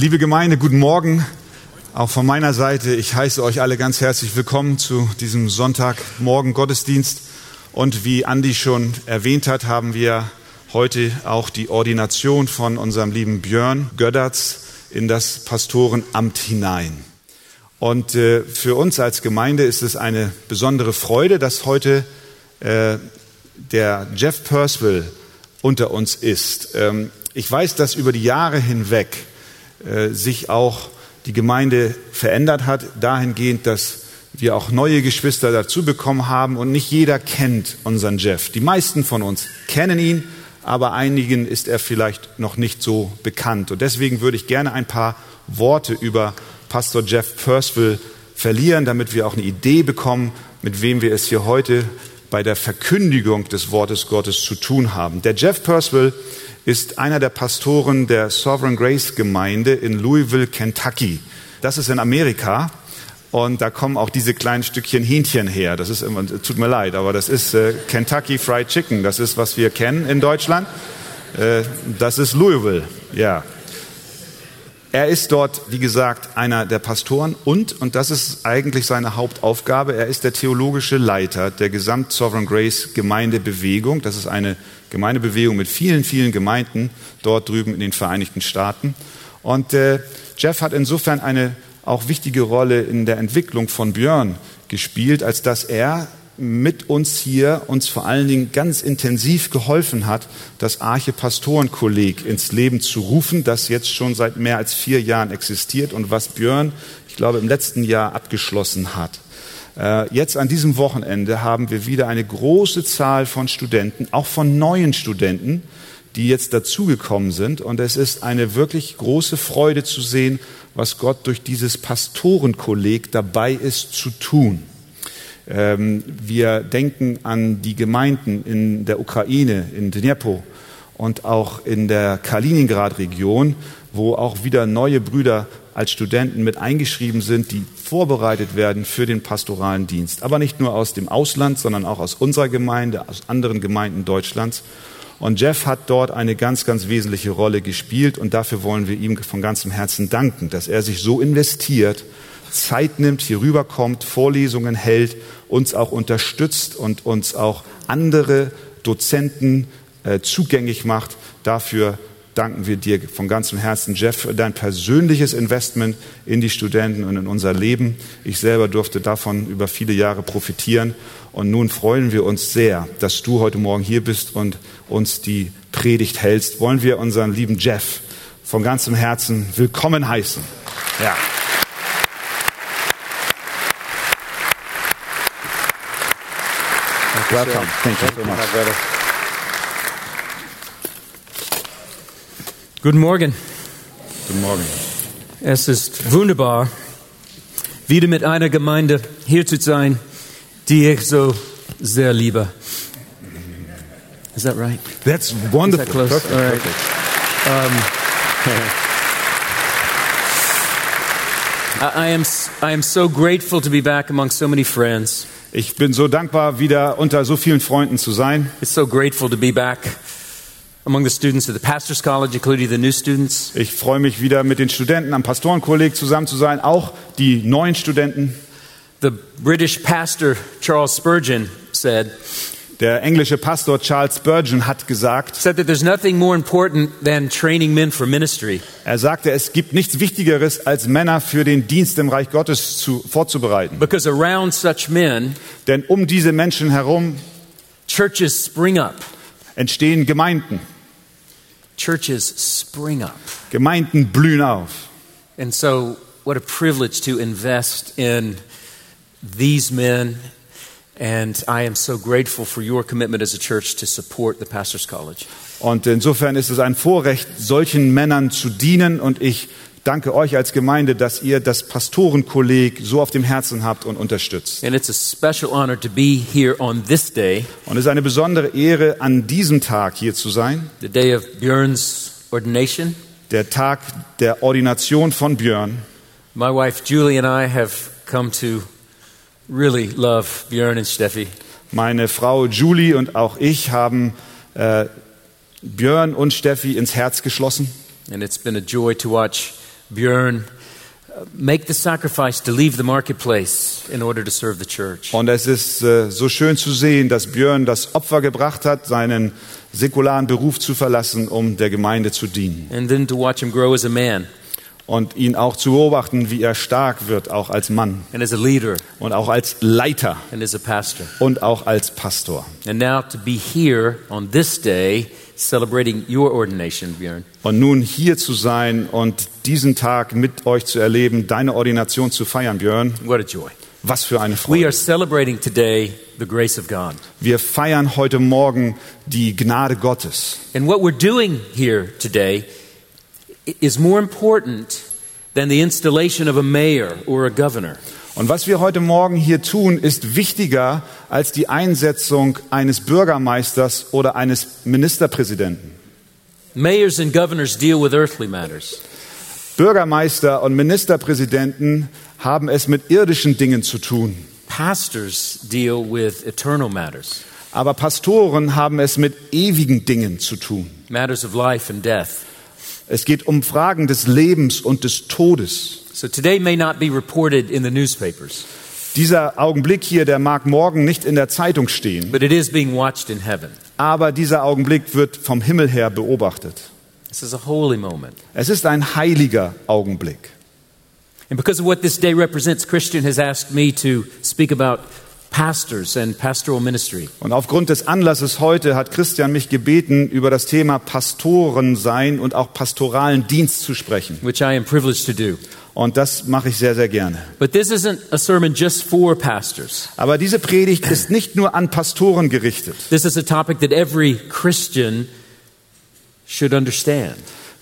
Liebe Gemeinde, guten Morgen. Auch von meiner Seite, ich heiße euch alle ganz herzlich willkommen zu diesem Sonntagmorgen Gottesdienst. Und wie Andi schon erwähnt hat, haben wir heute auch die Ordination von unserem lieben Björn Gödderts in das Pastorenamt hinein. Und äh, für uns als Gemeinde ist es eine besondere Freude, dass heute äh, der Jeff Percival unter uns ist. Ähm, ich weiß, dass über die Jahre hinweg äh, sich auch die Gemeinde verändert hat, dahingehend, dass wir auch neue Geschwister dazu bekommen haben und nicht jeder kennt unseren Jeff. Die meisten von uns kennen ihn, aber einigen ist er vielleicht noch nicht so bekannt. Und deswegen würde ich gerne ein paar Worte über Pastor Jeff Percival verlieren, damit wir auch eine Idee bekommen, mit wem wir es hier heute bei der Verkündigung des Wortes Gottes zu tun haben. Der Jeff Percival ist einer der Pastoren der Sovereign Grace Gemeinde in Louisville, Kentucky. Das ist in Amerika. Und da kommen auch diese kleinen Stückchen Hähnchen her. Das ist immer, tut mir leid, aber das ist äh, Kentucky Fried Chicken. Das ist, was wir kennen in Deutschland. Äh, das ist Louisville, ja. Er ist dort, wie gesagt, einer der Pastoren und, und das ist eigentlich seine Hauptaufgabe, er ist der theologische Leiter der Gesamt Sovereign Grace Gemeindebewegung. Das ist eine Gemeindebewegung mit vielen, vielen Gemeinden dort drüben in den Vereinigten Staaten. Und äh, Jeff hat insofern eine auch wichtige Rolle in der Entwicklung von Björn gespielt, als dass er mit uns hier uns vor allen Dingen ganz intensiv geholfen hat, das Arche Pastorenkolleg ins Leben zu rufen, das jetzt schon seit mehr als vier Jahren existiert und was Björn, ich glaube, im letzten Jahr abgeschlossen hat. Äh, jetzt an diesem Wochenende haben wir wieder eine große Zahl von Studenten, auch von neuen Studenten, die jetzt dazugekommen sind. Und es ist eine wirklich große Freude zu sehen, was Gott durch dieses Pastorenkolleg dabei ist zu tun. Ähm, wir denken an die Gemeinden in der Ukraine, in Dnipro und auch in der Kaliningrad-Region, wo auch wieder neue Brüder als Studenten mit eingeschrieben sind, die vorbereitet werden für den pastoralen Dienst. Aber nicht nur aus dem Ausland, sondern auch aus unserer Gemeinde, aus anderen Gemeinden Deutschlands. Und Jeff hat dort eine ganz, ganz wesentliche Rolle gespielt und dafür wollen wir ihm von ganzem Herzen danken, dass er sich so investiert, Zeit nimmt, hier rüberkommt, Vorlesungen hält, uns auch unterstützt und uns auch andere Dozenten äh, zugänglich macht. Dafür danken wir dir von ganzem Herzen, Jeff, für dein persönliches Investment in die Studenten und in unser Leben. Ich selber durfte davon über viele Jahre profitieren. Und nun freuen wir uns sehr, dass du heute Morgen hier bist und uns die Predigt hältst. Wollen wir unseren lieben Jeff von ganzem Herzen willkommen heißen. Ja. Welcome. Thank you so much. Guten Morgen. Guten Morgen. Es ist wunderbar, wieder mit einer Gemeinde hier zu sein, die ich so sehr liebe. Is that right? That's wonderful. Is that close? Perfect. All right. Um, I am, I am so grateful to be back among so many friends. Ich bin so dankbar, wieder unter so vielen Freunden zu sein. It's so grateful to be back among the students of the Pastor's College, including the new students. Ich freue mich wieder mit den Studenten am Pastorenkolleg zusammen zu sein, auch die neuen Studenten. The British pastor Charles Spurgeon said, Der englische Pastor Charles Spurgeon hat gesagt, said that there's nothing more important than training men for ministry. er sagte, es gibt nichts Wichtigeres, als Männer für den Dienst im Reich Gottes zu, vorzubereiten. Because around such men, Denn um diese Menschen herum churches spring up. entstehen Gemeinden. Churches spring up. Gemeinden blühen auf. And so, what a privilege to invest in these men. And I am so grateful for your commitment as a church to support the Pastor's College. Und insofern ist es ein Vorrecht, solchen Männern zu dienen. Und ich danke euch als Gemeinde, dass ihr das Pastorenkolleg so auf dem Herzen habt und unterstützt. And it's a special honor to be here on this day, Und es ist eine besondere Ehre, an diesem Tag hier zu sein. the day of Björn's ordination. Der Tag der Ordination von Björn. My wife Julie and I have come to really love Björn and Steffi. Meine Frau Julie und auch ich haben äh, Björn und Steffi ins Herz geschlossen. And it's been a joy to watch Björn uh, make the sacrifice to leave the marketplace in order to serve the church. Und es ist äh, so schön zu sehen, dass Björn das Opfer gebracht hat, seinen säkularen Beruf zu verlassen, um der Gemeinde zu dienen. And then to watch him grow as a man Und ihn auch zu beobachten, wie er stark wird, auch als Mann and as a leader und auch als Leiter and as a pastor. und auch als Pastor. And now to be here on this day celebrating your ordination, Björn. Und nun hier zu sein und diesen Tag mit euch zu erleben, deine Ordination zu feiern, Björn, What a joy. was für eine We Freude. are celebrating today the grace of God. Wir feiern heute Morgen die Gnade Gottes. And what we're doing here today is more important than the installation of a mayor or a governor. Und was wir heute Morgen hier tun, ist wichtiger als die Einsetzung eines Bürgermeisters oder eines Ministerpräsidenten. Mayors and governors deal with earthly matters. Bürgermeister und Ministerpräsidenten haben es mit irdischen Dingen zu tun. Pastors deal with eternal matters, Aber Pastoren haben es mit ewigen Dingen zu tun. matters of life and death. Es geht um Fragen des Lebens und des Todes. So today may not be reported in the newspapers, Dieser Augenblick hier, der mag morgen nicht in der Zeitung stehen, but it is being watched in heaven. aber dieser Augenblick wird vom Himmel her beobachtet. This is a holy moment. Es ist ein heiliger Augenblick. And because of what this day represents, Christian has asked me to speak about pastors and pastoral ministry. Und aufgrund des Anlasses heute hat Christian mich gebeten, über das Thema Pastoren sein und auch pastoralen Dienst zu sprechen. which I am privileged to do. Und das mache ich sehr, sehr gerne. But this isn't a sermon just for pastors. Aber diese Predigt ist nicht nur an Pastoren gerichtet. This is a topic that every Christian should understand.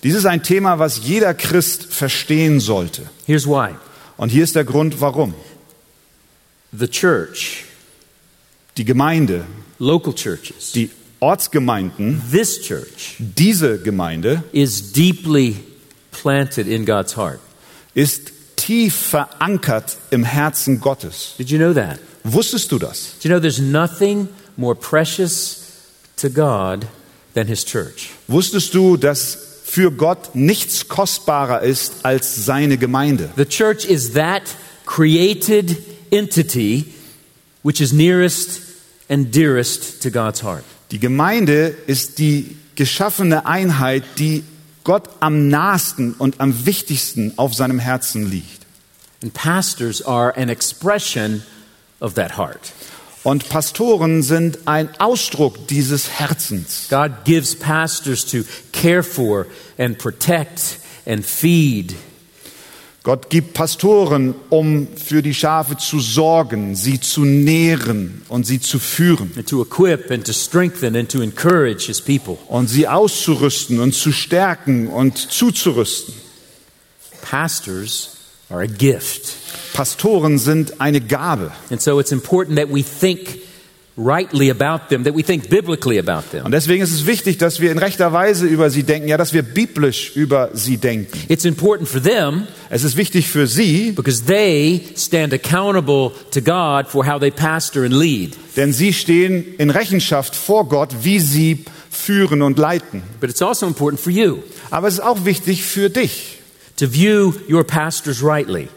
Dies ist ein Thema, was jeder Christ verstehen sollte. Here's why Und hier ist der Grund, warum. The church, Die Gemeinde, local churches, die Ortsgemeinden, this church diese Gemeinde is deeply planted in God's heart. ist tief verankert im Herzen Gottes. Did you know that? Wusstest du das? Do you know there's nothing more precious to God than His church? Wusstest du, dass für Gott nichts kostbarer ist als seine Gemeinde? The church is that created entity which is nearest and dearest to God's heart. Die Gemeinde ist die geschaffene Einheit, die Gott am nahesten und am wichtigsten auf seinem Herzen liegt. And pastors are an expression of that heart. Und Pastoren sind ein Ausdruck dieses Herzens. God gives pastors to care for and protect and feed. Gott gibt Pastoren, um für die Schafe zu sorgen, sie zu nähren und sie zu führen And to equip and to strengthen and to encourage his people. und sie auszurüsten und zu stärken und zuzurüsten. Pastors are a gift. Pastoren sind eine Gabe. And so it's important that we think rightly about them, that we think biblically about them. Und deswegen ist es wichtig, dass wir in rechter Weise über sie denken, ja, dass wir biblisch über sie denken. It's important for them Es ist wichtig für sie, because they stand accountable to God for how they pastor and lead. denn sie stehen in Rechenschaft vor Gott, wie sie führen und leiten. But it's also important for you Aber es ist auch wichtig für dich, to view your pastors rightly,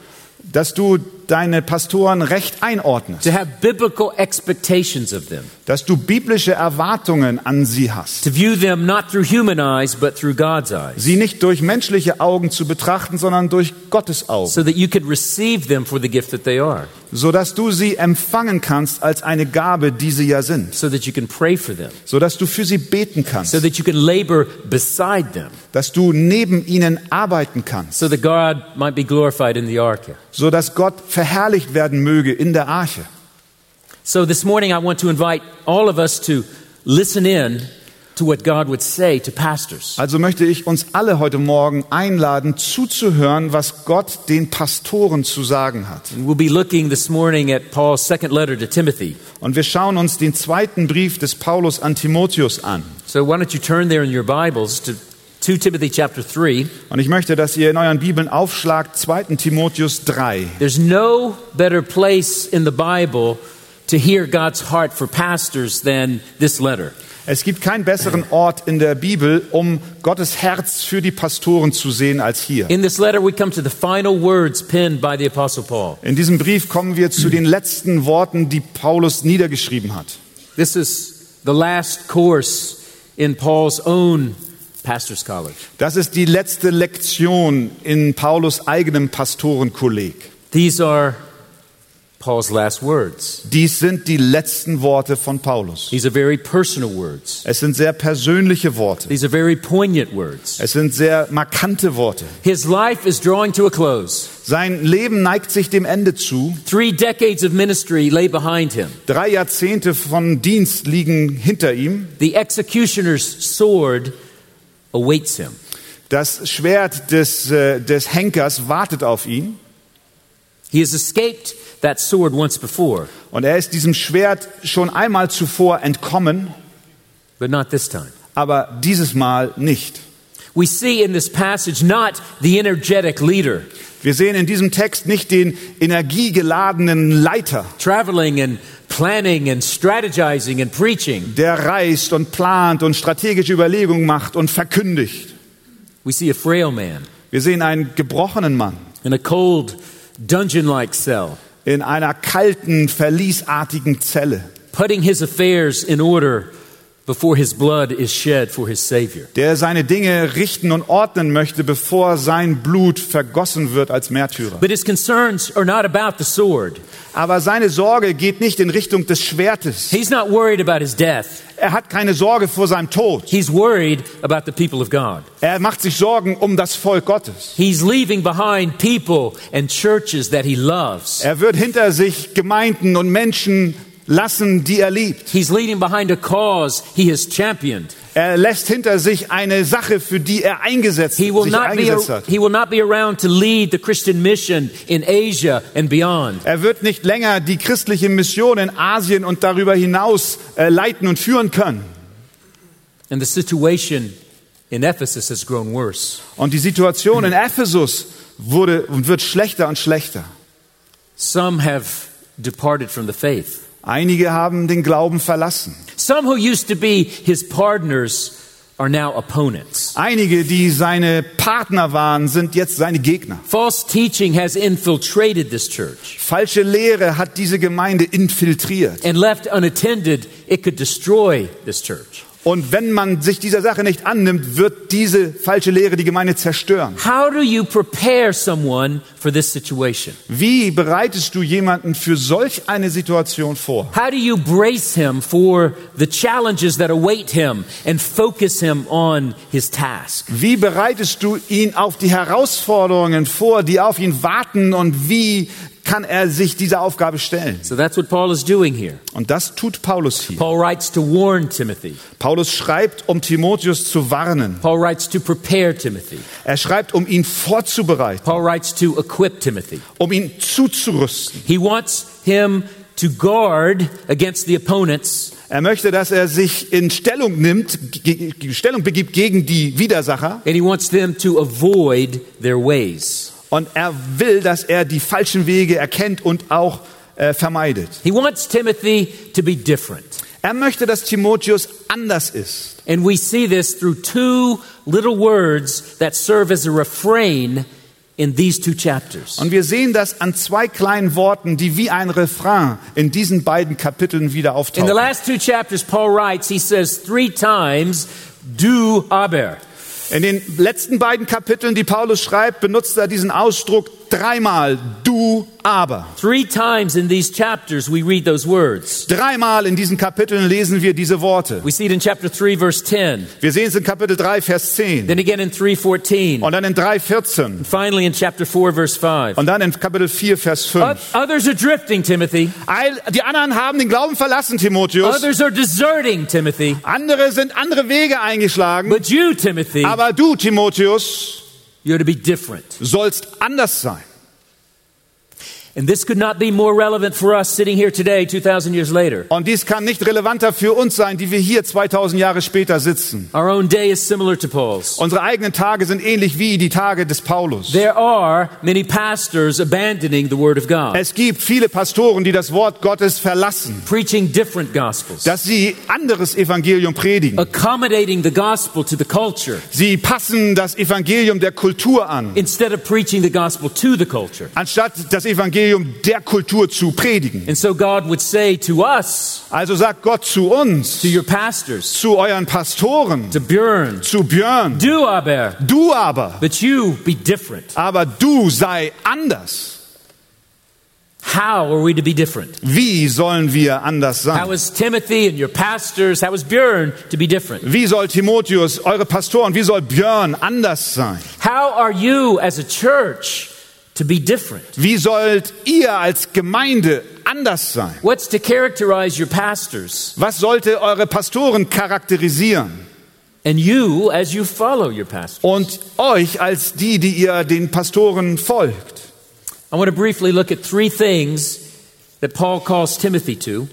dass du deine Pastoren recht einordnest, to have biblical expectations of them, dass du biblische Erwartungen an sie hast. to view them not through human eyes but through God's eyes, Sie nicht durch menschliche Augen zu betrachten, sondern durch Gottes Augen, so that you could receive them for the gift that they are, sodass du sie empfangen kannst als eine Gabe, die sie ja sind, so that you can pray for them, sodass du für sie beten kannst, so that you can labor beside them, dass du neben ihnen arbeiten kannst, so that God might be glorified in the ark. sodass Gott verherrlicht werden möge in der Arche. So this morning, I want to invite all of us to listen in Also möchte ich uns alle heute Morgen einladen, zuzuhören, was Gott den Pastoren zu sagen hat. And we'll be looking this morning at Paul's second letter to Timothy. Und wir schauen uns den zweiten Brief des Paulus an Timotheus an. So why don't you turn there in your Bibles to 2 Timothy chapter 3. Und ich möchte, dass ihr in euren Bibeln aufschlagt 2. Timotheus 3. There's no better place in the Bible to hear God's heart for pastors than this letter. Es gibt keinen besseren Ort in der Bibel, um Gottes Herz für die Pastoren zu sehen als hier. In this letter, we come to the final words penned by the Apostle Paul. In diesem Brief kommen wir zu den letzten Worten, die Paulus niedergeschrieben hat. This is the last course in Paul's own pastor's college. Das ist die letzte Lektion in Paulus eigenem Pastorenkolleg. These are Paul's last words. Dies sind die letzten Worte von Paulus. These are very personal words. Es sind sehr persönliche Worte. These are very poignant words. Es sind sehr markante Worte. His life is drawing to a close. Sein Leben neigt sich dem Ende zu. Three decades of ministry lay behind him. Drei Jahrzehnte von Dienst liegen hinter ihm. The executioner's sword awaits him. Das Schwert des, äh, des Henkers wartet auf ihn. He has escaped that sword once before, Und er ist diesem Schwert schon einmal zuvor entkommen, but not this time. aber dieses Mal nicht. We see in this passage not the energetic leader Wir sehen in diesem Text nicht den energiegeladenen Leiter, traveling and planning and strategizing and preaching. der reist und plant und strategische Überlegungen macht und verkündigt. We see a frail man Wir sehen einen gebrochenen Mann in a cold, dungeon like cell, in einer kalten, verliesartigen Zelle, putting his affairs in order before his blood is shed for his Savior. der seine Dinge richten und ordnen möchte, bevor sein Blut vergossen wird als Märtyrer. But his concerns are not about the sword. Aber seine Sorge geht nicht in Richtung des Schwertes. He's not worried about his death. Er hat keine Sorge vor seinem Tod. He's worried about the people of God. Er macht sich Sorgen um das Volk Gottes. He's leaving behind people and churches that he loves. Er wird hinter sich Gemeinden und Menschen lassen, die er liebt. He's leaving behind a cause he has championed. Er lässt hinter sich eine Sache, für die er eingesetzt, He will sich not be eingesetzt hat. he will not be around to lead the Christian mission in Asia and beyond. Er wird nicht länger die christliche Mission in Asien und darüber hinaus äh, leiten und führen können. And the situation in Ephesus has grown worse. Und die Situation in Ephesus wurde und wird schlechter und schlechter. Some have departed from the faith. Einige haben den Glauben verlassen. Some who used to be his partners are now opponents. Einige, die seine Partner waren, sind jetzt seine Gegner. False teaching has infiltrated this church. Falsche Lehre hat diese Gemeinde infiltriert. And left unattended, it could destroy this church. Und wenn man sich dieser Sache nicht annimmt, wird diese falsche Lehre die Gemeinde zerstören. How do you prepare someone for this situation? Wie bereitest du jemanden für solch eine Situation vor? Wie bereitest du ihn auf die Herausforderungen vor, die auf ihn warten und wie kann er sich dieser Aufgabe stellen? So that's what Paul is doing here. Und das tut Paulus hier. Paul writes to warn Timothy. Paulus schreibt, um Timotheus zu warnen. Paul writes to prepare Timothy. Er schreibt, um ihn vorzubereiten, Paul writes to equip Timothy. um ihn zuzurüsten. He wants him to guard against the opponents Er möchte, dass er sich in Stellung nimmt, Stellung begibt gegen die Widersacher. and he wants them to avoid their ways. Und er will, dass er die falschen Wege erkennt und auch äh, vermeidet. He wants Timothy to be different. Er möchte, dass Timotheus anders ist. And we see this through two little words that serve as a refrain in these two chapters. Und wir sehen das an zwei kleinen Worten, die wie ein Refrain in diesen beiden Kapiteln wieder In the auftauchen. last two chapters, Paul writes, he says three times, du aber. In den letzten beiden Kapiteln, die Paulus schreibt, benutzt er diesen Ausdruck dreimal, du aber. Three times in these chapters, we read those words. Dreimal in diesen Kapiteln lesen wir diese Worte. We see it in chapter 3, verse 10, Wir sehen es in Kapitel 3, Vers 10 then again in 3:14, und dann in 3, 14 finally in chapter 4, verse 5. und dann in Kapitel 4, Vers 5. O- Others are drifting, Timothy. Die anderen haben den Glauben verlassen, Timotheus. Others are deserting, Timothy. Andere sind andere Wege eingeschlagen. But you, Timothy, Aber du, Timotheus, sollst anders sein. And this could not be more relevant for us sitting here today, 2,000 years later. Und dies kann nicht relevanter für uns sein, die wir hier 2000 Jahre später sitzen. Our own day is similar to Paul's. Unsere eigenen Tage sind ähnlich wie die Tage des Paulus. There are many pastors abandoning the Word of God, Es gibt viele Pastoren, die das Wort Gottes verlassen, preaching different gospels, dass sie anderes Evangelium predigen. accommodating the gospel to the culture Sie passen das Evangelium der Kultur an, instead of preaching the gospel to the culture. anstatt das Evangelium der Kultur zu predigen. And so God would say to us, Also sagt Gott zu uns, to your pastors, zu euren Pastoren, to Björn, zu Björn, do aber, du aber, but you be different. aber du sei anders. How are we to be different? Wie sollen wir anders How sein? is Timothy and your pastors, how is Björn to be different? Wie soll Timotheus, eure Pastoren, wie soll Björn anders sein? How are you as a church? Wie sollt ihr als Gemeinde anders sein? What's to characterize your pastors Was sollte eure Pastoren charakterisieren? and you as you follow your pastors? Und euch als die, die ihr den Pastoren folgt. I want to briefly look at three things that Paul calls Timothy to.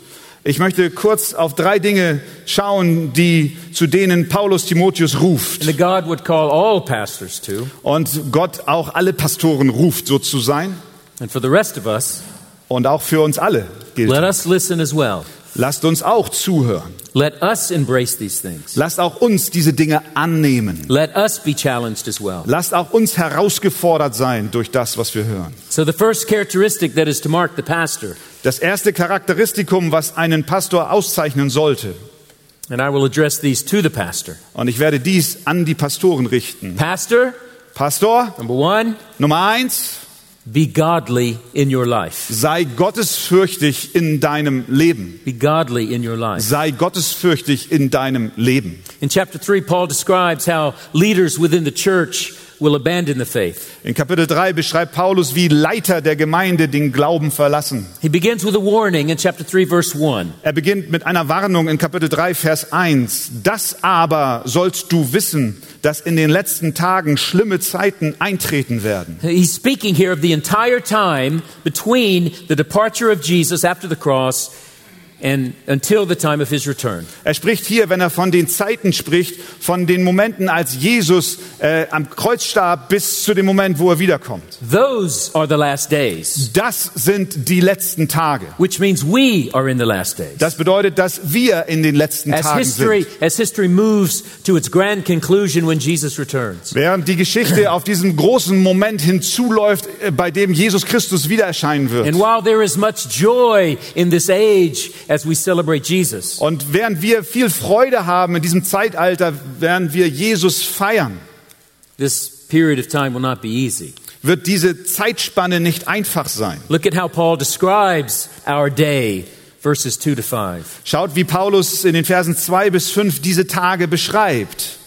Ich möchte kurz auf drei Dinge schauen, die, zu denen Paulus Timotheus ruft. and that God would call all pastors to. Und Gott auch alle Pastoren ruft, so zu sein. And for the rest of us, Und auch für uns alle gilt. let us listen as well. Lasst uns auch zuhören. Let us embrace these things. Lasst auch uns diese Dinge annehmen. Let us be challenged as well. Lasst auch uns herausgefordert sein durch das, was wir hören. So, the first characteristic that is to mark the pastor, Das erste Charakteristikum, was einen Pastor auszeichnen sollte, and I will address these to the pastor. und ich werde dies an die Pastoren richten. Pastor, Pastor, number one, Nummer eins, be godly in your life. sei gottesfürchtig in deinem Leben. Be godly in your life. Sei gottesfürchtig in deinem Leben. In chapter 3, Paul describes how leaders within the church will abandon the faith. In Kapitel 3 beschreibt Paulus, wie Leiter der Gemeinde den Glauben verlassen. He begins with a warning in chapter 3, verse 1. Er beginnt mit einer Warnung in Kapitel 3, Vers 1. Das aber sollst du wissen, dass in den letzten Tagen schlimme Zeiten eintreten werden. He's speaking here of the entire time between the departure of Jesus after the cross and until the time of his return. Er spricht hier, wenn er von den Zeiten spricht, von den Momenten, als Jesus äh, am Kreuz starb, bis zu dem Moment, wo er wiederkommt. Those are the last days, Das sind die letzten Tage. which means we are in the last days. Das bedeutet, dass wir in den letzten As Tagen history, sind. as history moves to its grand conclusion when Jesus returns. Während die Geschichte auf diesen großen Moment hinzuläuft, äh, bei dem Jesus Christus wieder erscheinen wird. And while there is much joy in this age as we celebrate Jesus, Und während wir viel Freude haben in diesem Zeitalter, während wir Jesus feiern, this period of time will not be easy. wird diese Zeitspanne nicht einfach sein. Look at how Paul describes our day, verses 2 to 5. Schaut, wie Paulus in den Versen 2 bis 5 diese Tage beschreibt.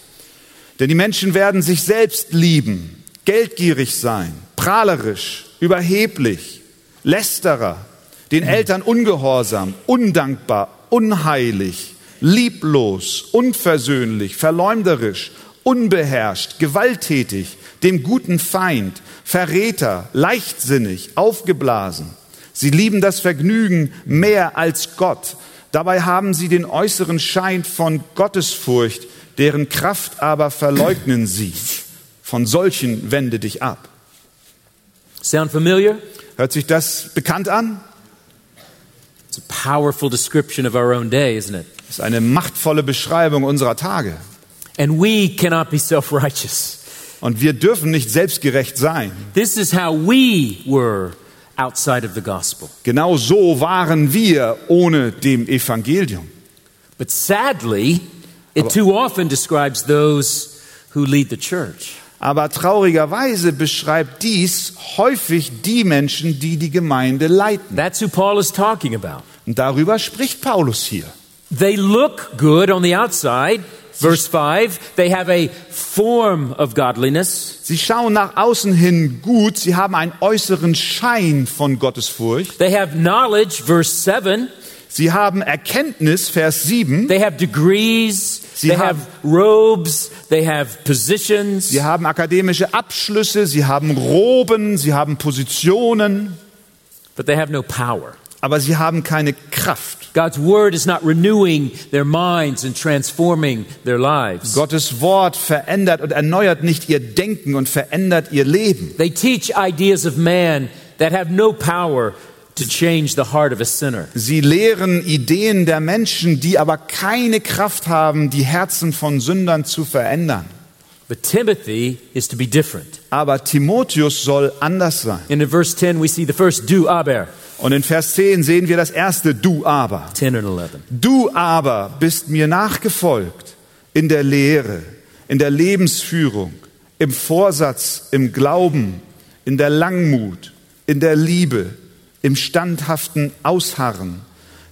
Denn die Menschen werden sich selbst lieben, geldgierig sein, prahlerisch, überheblich, lästerer, den Eltern ungehorsam, undankbar, unheilig, lieblos, unversöhnlich, verleumderisch, unbeherrscht, gewalttätig, dem guten Feind, Verräter, leichtsinnig, aufgeblasen. Sie lieben das Vergnügen mehr als Gott. Dabei haben sie den äußeren Schein von Gottesfurcht, deren Kraft aber verleugnen sie. Von solchen wende dich ab. Sound familiar? Hört sich das bekannt an? It's a powerful description of our own day, isn't it? Das ist eine machtvolle Beschreibung unserer Tage. And we cannot be self righteous. Und wir dürfen nicht selbstgerecht sein. This is how we were outside of the gospel. Genau so waren wir ohne dem Evangelium. But sadly, it too often describes those who lead the church. Aber traurigerweise beschreibt dies häufig die Menschen, die die Gemeinde leiten. That's who Paul is talking about. Und darüber spricht Paulus hier. They look good on the outside. Verse 5, they have a form of godliness, Sie schauen nach außen hin gut, sie haben einen äußeren Schein von Gottesfurcht. they have knowledge. Verse 7, Sie haben Erkenntnis, Vers 7. they have degrees, Sie they haben- have robes, they have positions. Sie haben akademische Abschlüsse, sie haben Roben, sie haben Positionen. but they have no power. aber sie haben keine Kraft. God's word is not renewing their minds and transforming their lives. Gottes Wort verändert und erneuert nicht ihr Denken und verändert ihr Leben. They teach ideas of man that have no power to change the heart of a sinner. Sie lehren Ideen der Menschen, die aber keine Kraft haben, die Herzen von Sündern zu verändern. But Timothy is to be different. Aber Timotheus soll anders sein. And in verse 10, we see the first du aber. Und in Vers 10 sehen wir das erste Du aber. 10 and 11. Du aber bist mir nachgefolgt in der Lehre, in der Lebensführung, im Vorsatz, im Glauben, in der Langmut, in der Liebe, im standhaften Ausharren,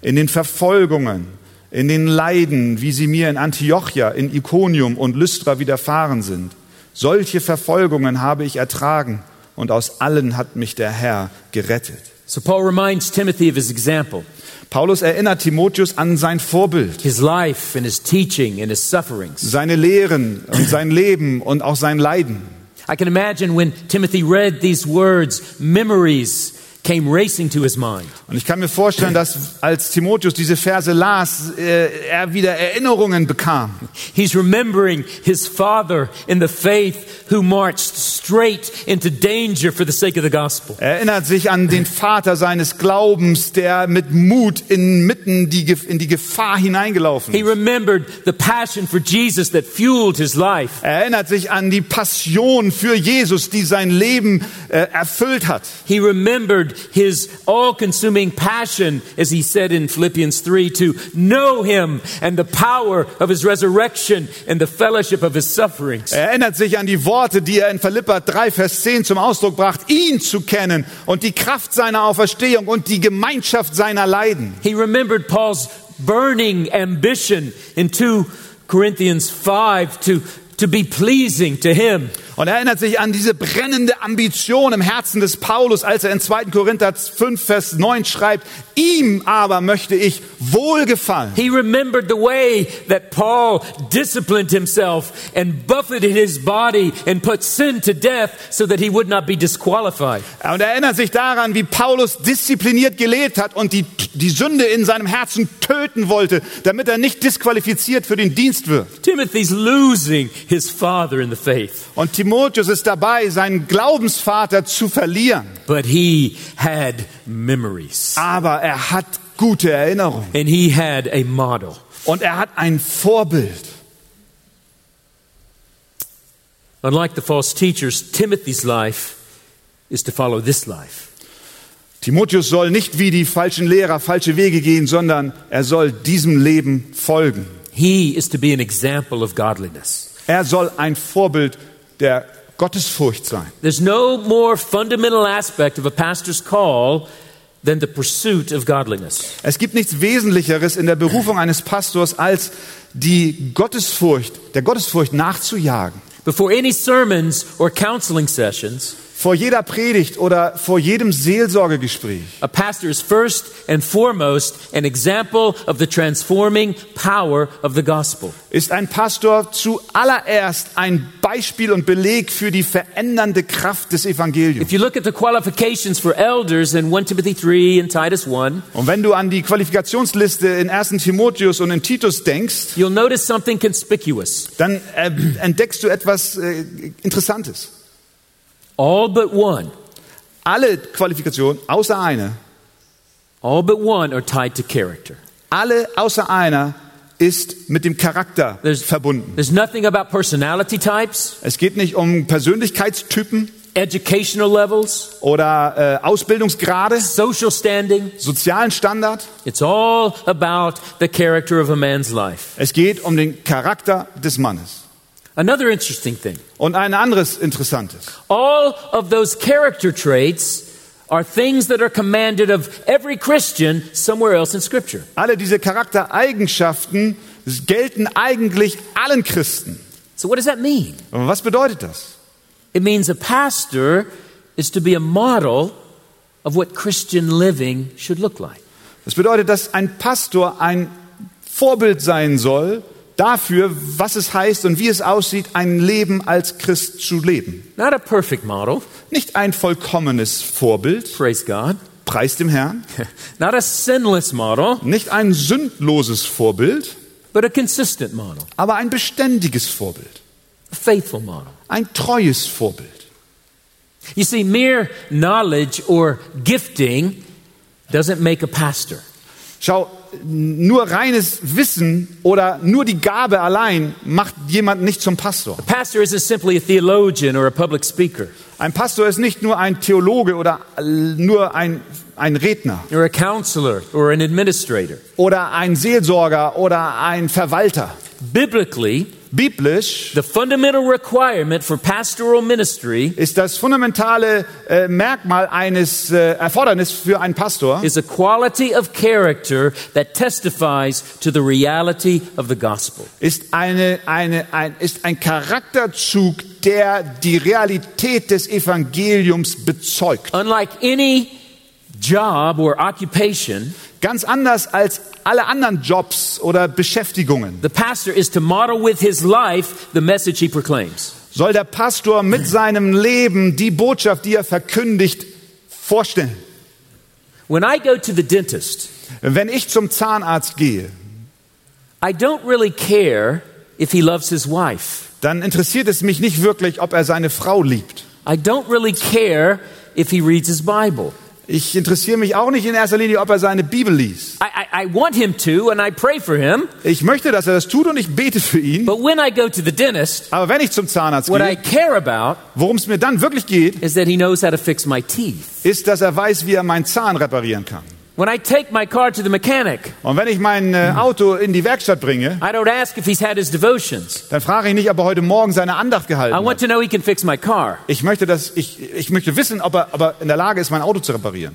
in den Verfolgungen, in den Leiden, wie sie mir in Antiochia, in Iconium und Lystra widerfahren sind. Solche Verfolgungen habe ich ertragen und aus allen hat mich der Herr gerettet. So Paul reminds Timothy of his example, Paulus erinnert Timotheus an sein Vorbild, his life and his teaching and his sufferings. seine Lehren und sein Leben und auch sein Leiden. I can imagine when Timothy read these words, memories came racing to his mind. Und ich kann mir vorstellen, dass als Timotheus diese Verse las, äh, er wieder Erinnerungen bekam. He's remembering his father in the faith who marched straight into danger for the sake of the gospel. Er erinnert sich an den Vater seines Glaubens, der mit Mut inmitten die, in die Gefahr hineingelaufen He ist. remembered the passion for Jesus that fueled his life. Er erinnert sich an die Passion für Jesus, die sein Leben äh, erfüllt hat. He remembered his all consuming passion, as he said in Philippians 3, to know him and the power of his resurrection and the fellowship of his sufferings. Er erinnert sich an die Worte, die er in Philippa 3, Vers 10 zum Ausdruck brachte, ihn zu kennen und die Kraft seiner Auferstehung und die Gemeinschaft seiner Leiden. He remembered Paul's burning ambition in 2 Corinthians 5 to, to be pleasing to him. Und er erinnert sich an diese brennende Ambition im Herzen des Paulus, als er in 2. Korinther 5, Vers 9 schreibt, ihm aber möchte ich wohlgefallen. He remembered the way that Paul disciplined himself and buffeted his body and put sin to death so that he would not be disqualified. Und er erinnert sich daran, wie Paulus diszipliniert gelebt hat und die, die Sünde in seinem Herzen töten wollte, damit er nicht disqualifiziert für den Dienst wird. Timothy's losing his father in the faith, Und Timotheus ist dabei, seinen Glaubensvater zu verlieren. but he had memories Aber er hat gute Erinnerungen and he had a model. und er hat ein Vorbild. Unlike the false teachers, Timothy's life is to follow this life. Timotheus soll nicht wie die falschen Lehrer falsche Wege gehen, sondern er soll diesem Leben folgen. He is to be an example of godliness. Er soll ein Vorbild der Gottesfurcht sein. There's no more fundamental aspect of a pastor's call than the pursuit of godliness. Es gibt nichts Wesentlicheres in der Berufung eines Pastors, als die Gottesfurcht, der Gottesfurcht nachzujagen. Before any sermons or counseling sessions, Vor jeder Predigt oder vor jedem Seelsorgegespräch a pastor is first and foremost an example of the transforming power of the gospel. ist ein Pastor zuallererst ein Beispiel und Beleg für die verändernde Kraft des Evangeliums. If you look at the qualifications for elders in 1 Timothy 3 and Titus 1, Und wenn du an die Qualifikationsliste in 1. Timotheus und in Titus denkst, you'll notice something conspicuous. dann äh, entdeckst du etwas äh, Interessantes. All but one, Alle Qualifikationen, außer eine, all but one are tied to character. alle außer einer ist mit dem Charakter There's- verbunden. There's nothing about personality types, Es geht nicht um Persönlichkeitstypen educational levels, oder äh, Ausbildungsgrade, social standing. sozialen Standard. It's all about the character of a man's life. Es geht um den Charakter des Mannes. Another interesting thing Und ein anderes Interessantes. all of those character traits are things that are commanded of every Christian somewhere else in Scripture. Alle diese Charaktereigenschaften gelten eigentlich allen Christen. So, what does that mean? Was bedeutet das? It means a pastor is to be a model of what Christian living should look like. Das bedeutet, dass ein Pastor ein Vorbild sein soll dafür, was es heißt und wie es aussieht, ein Leben als Christ zu leben. Not a perfect model, Nicht ein vollkommenes Vorbild, praise God, Preis dem Herrn. Not a sinless model, Nicht ein sündloses Vorbild, but a consistent model, aber ein beständiges Vorbild. a faithful model. Ein treues Vorbild. You see, mere knowledge or gifting doesn't make a pastor. Schau, nur reines Wissen oder nur die Gabe allein macht jemanden nicht zum Pastor. A pastor isn't simply a theologian or a public speaker Ein Pastor ist nicht nur ein Theologe oder nur ein, ein Redner or a counselor or an administrator. oder ein Seelsorger oder ein Verwalter. Biblically, Biblisch the fundamental requirement for pastoral ministry ist das fundamentale äh, Merkmal eines äh, Erfordernis für einen Pastor, is a quality of character that testifies to the reality of the gospel. ist, eine, eine, ein, ist ein Charakterzug, der die Realität des Evangeliums bezeugt. Unlike any job or occupation, Ganz anders als alle anderen Jobs oder Beschäftigungen the pastor is to model with his life the message he proclaims. soll der Pastor mit seinem Leben die Botschaft, die er verkündigt, vorstellen. When I go to the dentist, Wenn ich zum Zahnarzt gehe, I don't really care if he loves his wife. dann interessiert es mich nicht wirklich, ob er seine Frau liebt. I don't really care if he reads his Bible. Ich interessiere mich auch nicht in erster Linie, ob er seine Bibel liest. I, I, I want him to, and I pray for him. Ich möchte, dass er das tut und ich bete für ihn. But when I go to the dentist, Aber wenn ich zum Zahnarzt what I gehe, care about worum es mir dann wirklich geht, is that he knows how to fix my teeth. ist, dass er weiß, wie er meinen Zahn reparieren kann. When I take my car to the mechanic, Und wenn ich mein äh, Auto in die Werkstatt bringe, I don't ask if he's had his devotions. dann frage ich nicht, ob er heute Morgen seine Andacht I gehalten want hat. to know he can fix my car. Ich möchte, dass ich, ich möchte wissen, ob er, ob er in der Lage ist, mein Auto zu reparieren.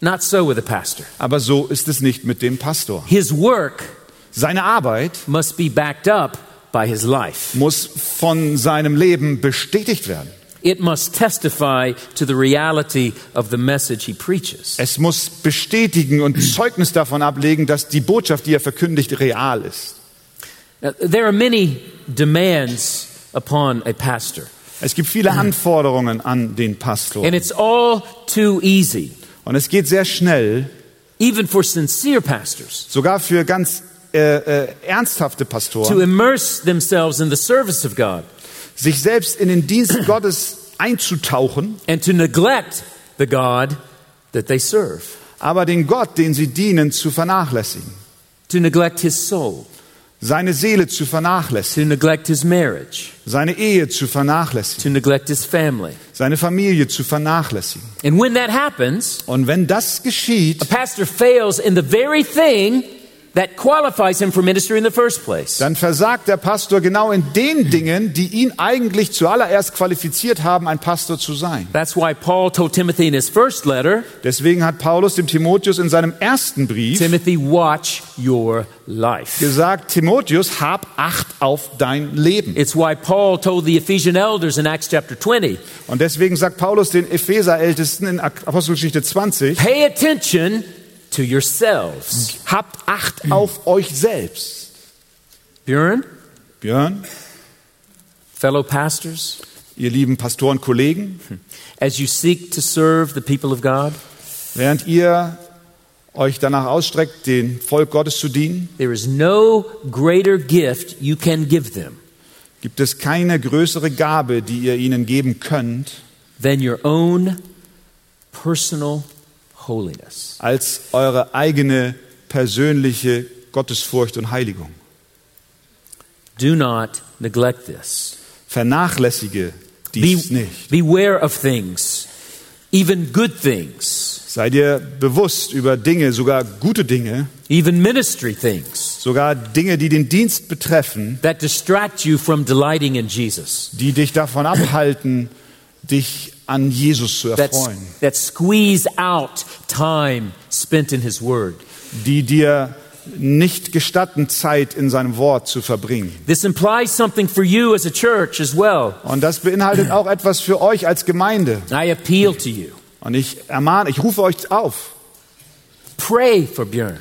Not so with a pastor. Aber so ist es nicht mit dem Pastor. His work Seine Arbeit must be backed up by his life. muss von seinem Leben bestätigt werden. It must testify to the reality of the message he preaches. Es muss bestätigen und Zeugnis davon ablegen, dass die Botschaft, die er verkündigt, real ist. Now, there are many demands upon a pastor, Es gibt viele Anforderungen an den Pastor. and it's all too easy, Und es geht sehr schnell, even for sincere pastors, sogar für ganz äh, äh, ernsthafte to Pastoren, immerse themselves in the service of God sich selbst in den Dienst Gottes einzutauchen, and to neglect the God that they serve, aber den Gott, den sie dienen, zu vernachlässigen. to neglect his soul, Seine Seele zu vernachlässigen, to neglect his marriage, seine Ehe zu vernachlässigen, to neglect his family. seine Familie zu vernachlässigen. And when that happens, Und wenn das geschieht, a pastor fails in the very thing that qualifies him for ministry in the first place. dann versagt der Pastor genau in den Dingen, die ihn eigentlich zuallererst qualifiziert haben, ein Pastor zu sein. That's why Paul told Timothy in his first letter, Deswegen hat Paulus dem Timotheus in seinem ersten Brief Timothy, watch your life. gesagt, Timotheus, hab Acht auf dein Leben. It's why Paul told the Ephesian elders in Acts chapter 20, Und deswegen sagt Paulus den Epheser-Ältesten in Apostelgeschichte 20, pay attention to yourselves. habt Acht auf euch selbst. Björn, Björn, fellow pastors, ihr lieben Pastoren, Kollegen, as you seek to serve the people of God, während ihr euch danach ausstreckt, den Volk Gottes zu dienen, there is no greater gift you can give them gibt es keine größere Gabe, die ihr ihnen geben könnt, than your own personal holiness. als eure eigene persönliche Gottesfurcht und Heiligung. Do not neglect this. Vernachlässige Be, dies nicht. beware of things, even good things, Sei dir bewusst über Dinge, sogar gute Dinge, even ministry things sogar Dinge, die den Dienst betreffen, that distract you from delighting in Jesus, die dich davon abhalten, dich an Jesus zu that, erfreuen, that squeeze out time spent in His Word. die dir nicht gestatten, Zeit in seinem Wort zu verbringen. This implies something for you as a church as well. Und das beinhaltet auch etwas für euch als Gemeinde. I appeal to you. Und ich ermahne, ich rufe euch auf, Pray for Björn.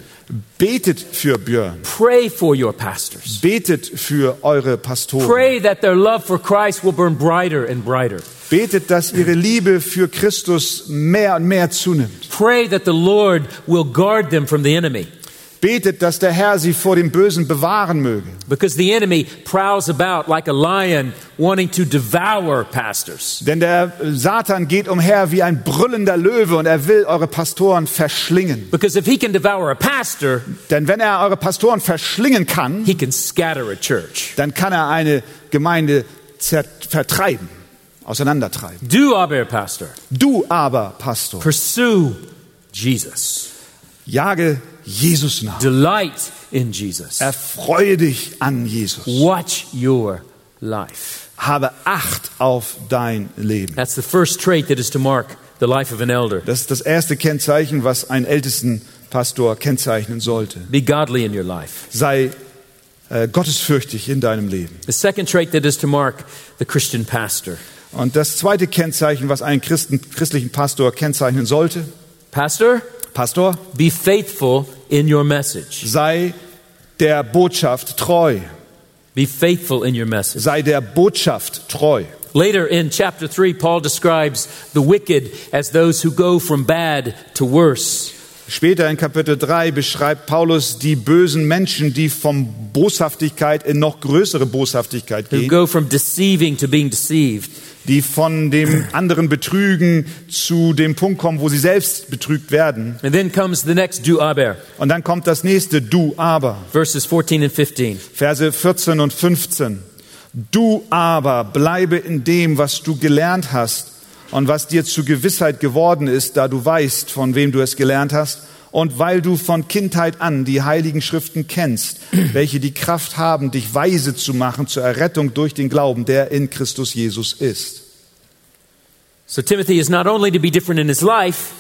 betet für Björn, Pray for your pastors. betet für eure Pastoren, Pray that their love for Christ will burn brighter and brighter. Betet, dass ihre Liebe für Christus mehr und mehr zunimmt. Pray that the Lord will guard them from the enemy. Betet, dass der Herr sie vor dem Bösen bewahren möge. Because the enemy prowls about like a lion wanting to devour pastors. Denn der Satan geht umher wie ein brüllender Löwe und er will eure Pastoren verschlingen. Because if he can devour a pastor, Denn wenn er eure Pastoren verschlingen kann, he can scatter a church. dann kann er eine Gemeinde vertreiben, auseinandertreiben. Do aber, pastor. Du aber, Pastor, Pursue Jesus. jage Jesus nach. Delight in Jesus. Erfreue dich an Jesus. Watch your life. Habe Acht auf dein Leben. That's the first trait that is to mark the life of an elder. Das ist das erste Kennzeichen, was einen ältesten Pastor kennzeichnen sollte. Be godly in your life. Sei äh, gottesfürchtig in deinem Leben. The second trait that is to mark the Christian pastor. Und das zweite Kennzeichen, was einen Christen, christlichen Pastor kennzeichnen sollte, Pastor, Pastor, be faithful in your message. sei der Botschaft treu. Be faithful in your message. Sei der Botschaft treu. Later in chapter 3, Paul describes the wicked as those who go from bad to worse. Später in Kapitel 3 beschreibt Paulus die bösen Menschen, die von Boshaftigkeit in noch größere Boshaftigkeit Who gehen, go from deceiving to being deceived. Die von dem anderen betrügen zu dem Punkt kommen, wo sie selbst betrügt werden. And then comes the next do aber, Und dann kommt das nächste Du aber. verses 14 and 15. Verse 14 und 15. Du aber bleibe in dem, was du gelernt hast und was dir zu Gewissheit geworden ist, da du weißt, von wem du es gelernt hast und weil du von Kindheit an die heiligen Schriften kennst, welche die Kraft haben, dich weise zu machen zur Errettung durch den Glauben, der in Christus Jesus ist. So Timothy is not only to be different in his life,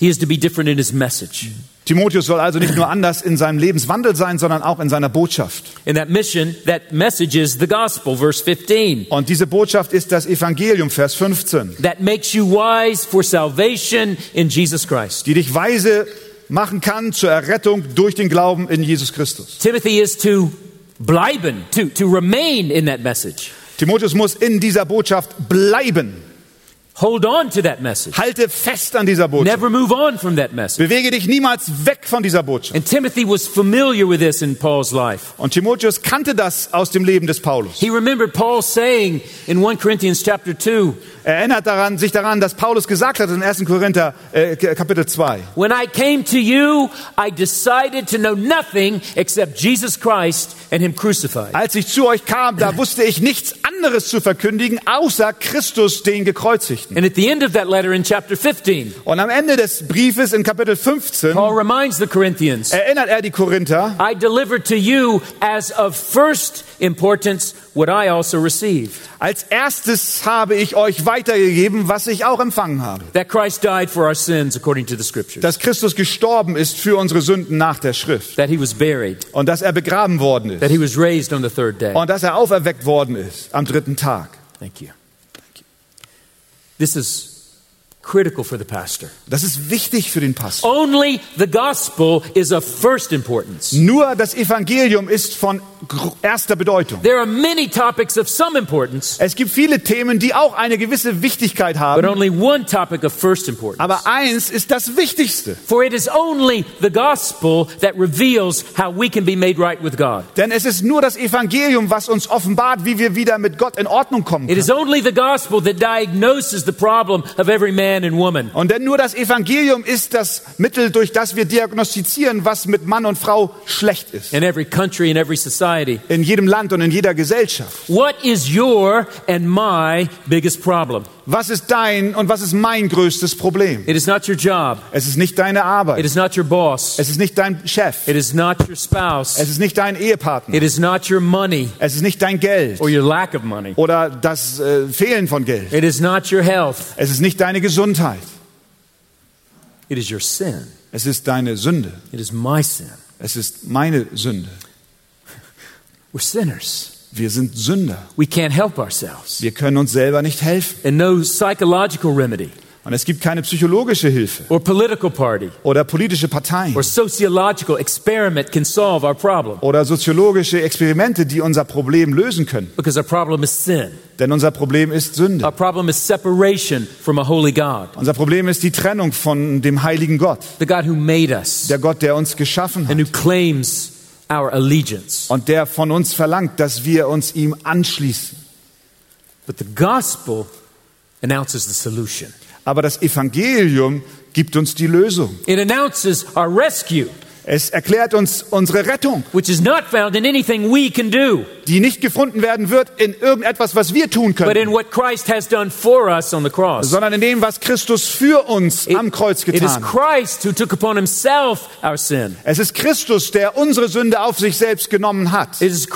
he is to be different in his message. Timotheus soll also nicht nur anders in seinem Lebenswandel sein, sondern auch in seiner Botschaft. And that mission, that message is the gospel, verse 15. Und diese Botschaft ist das Evangelium, Vers 15, That makes you wise for salvation in Jesus Christ. die dich weise machen kann zur Errettung durch den Glauben in Jesus Christus. Timothy is to bleiben, to, to remain in that message. Timotheus muss in dieser Botschaft bleiben. Hold on to that message. Halte fest an dieser Botschaft. Never move on from that message. Bewege dich niemals weg von dieser Botschaft. And Timothy was familiar with this in Paul's life. Und Timotheus kannte das aus dem Leben des Paulus. He remembered Paul saying in 1 Corinthians chapter 2, Er erinnert daran, sich daran, dass Paulus gesagt hat in 1. Korinther äh, Kapitel 2. When I came to you, I decided to know nothing except Jesus Christ and Him crucified. Als ich zu euch kam, da wusste ich nichts anderes zu verkündigen, außer Christus, den Gekreuzigten. And at the end of that letter in chapter 15, Und am Ende des Briefes in Kapitel 15 Paul reminds the Corinthians, erinnert er die Korinther, I delivered to you as of first importance what I also received als erstes habe ich euch weitergegeben, was ich auch empfangen habe. that Christ died for our sins according to the scriptures, Dass Christus gestorben ist für unsere Sünden nach der Schrift. that He was buried, Und dass er begraben worden ist. that He was raised on the third day. Und dass er auferweckt worden ist am dritten Tag. Thank you. This is critical for the pastor. Das ist wichtig für den Pastor. Only the gospel is of first importance. Nur das Evangelium ist von erster Bedeutung. There are many topics of some importance, Es gibt viele Themen, die auch eine gewisse Wichtigkeit but haben. only one topic of first importance. Aber eins ist das Wichtigste. For it is only the gospel that reveals how we can be made right with God. Denn es ist nur das Evangelium, was uns offenbart, wie wir wieder mit Gott in Ordnung kommen It is können. only the gospel that diagnoses the problem of every man and woman. Und denn nur das Evangelium ist das Mittel, durch das wir diagnostizieren, was mit Mann und Frau schlecht ist. In every country, in every society. In jedem Land und in jeder Gesellschaft. What is your and my biggest problem? Was ist dein und was ist mein größtes Problem? It is not your job. Es ist nicht deine It Arbeit. is not your boss. Es ist nicht dein Chef. It is not your spouse. Es ist nicht dein Ehepartner. It is not your money Es ist nicht dein Geld or your lack of money. oder das äh, Fehlen von Geld. It is not your health. Es ist nicht deine Gesundheit. It is your sin. Es ist deine Sünde. It is my sin. Es ist meine Sünde. We're sinners. Wir sind Sünder. We can't help ourselves. Wir können uns selber nicht helfen. And no psychological remedy Und es gibt keine psychologische Hilfe or political party oder politische Parteien or sociological experiment can solve our problem oder soziologische Experimente, die unser Problem lösen können. because our problem is sin. Denn unser Problem ist Sünde. Our problem is separation from a holy God, Unser Problem ist die Trennung von dem heiligen Gott, the God who made us der Gott, der uns geschaffen and hat who claims our allegiance. und der von uns verlangt, dass wir uns ihm anschließen. But the gospel announces the solution. Aber das Evangelium gibt uns die Lösung. It announces our rescue, Es erklärt uns unsere Rettung, which is not found in anything we can do, die nicht gefunden werden wird in irgendetwas, was wir tun but in können, what Christ has done for us on the cross. sondern in dem, was Christus für uns am Kreuz it is getan hat. Christ who took upon himself our sin. Es ist Christus, der unsere Sünde auf sich selbst genommen hat. It. Es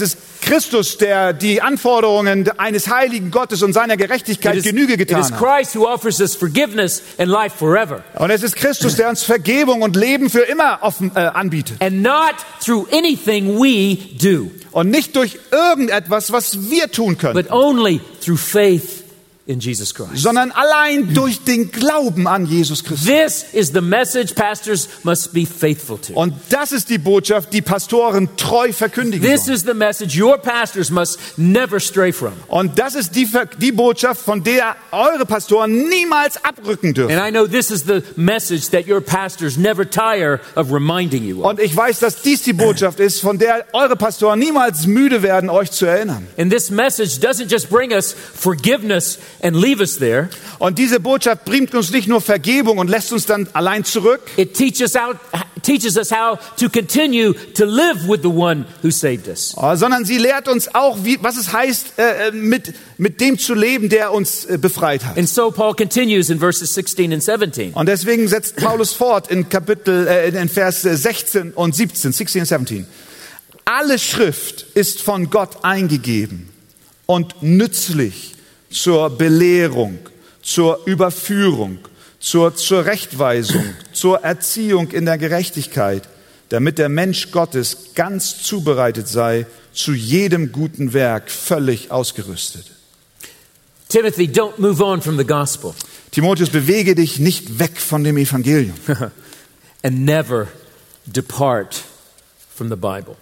ist Christus, der die Anforderungen eines heiligen Gottes und seiner It Gerechtigkeit is, Genüge it getan hat. Forever. Und es ist Christus, der uns Vergebung und Leben für immer offen, äh, anbietet. And not through anything we do, Und nicht durch irgendetwas, was wir tun können, but only through faith in Jesus Christ. sondern allein durch den Glauben an Jesus Christus. This is the message pastors must be faithful to. Und das ist die Botschaft, die Pastoren treu verkündigen This sollen. is the message your pastors must never stray from. Und das ist die, die Botschaft, von der eure Pastoren niemals abrücken dürfen. And I know this is the message that your pastors never tire of reminding you of. Und ich weiß, dass dies die Botschaft ist, von der eure Pastoren niemals müde werden, euch zu erinnern. And this message doesn't just bring us forgiveness and leave us there. Und diese Botschaft bringt uns nicht nur Vergebung und lässt uns dann allein zurück, It teaches, out, teaches us how to continue to live with the one who saved us. äh, sondern sie lehrt uns auch, wie, was es heißt, äh, äh, mit, mit dem zu leben, der uns äh, befreit hat. And so Paul continues in verses 16 and 17. Und deswegen setzt Paulus fort in Kapitel, äh, in Vers 16 und 17, 16 und 17. Alle Schrift ist von Gott eingegeben und nützlich zur Belehrung, zur Überführung, zur Zurechtweisung, zur Erziehung in der Gerechtigkeit, damit der Mensch Gottes ganz zubereitet sei, zu jedem guten Werk völlig ausgerüstet. Timothy, don't move on from the gospel Timotheus, bewege dich nicht weg von dem Evangelium. and never depart from the Bible.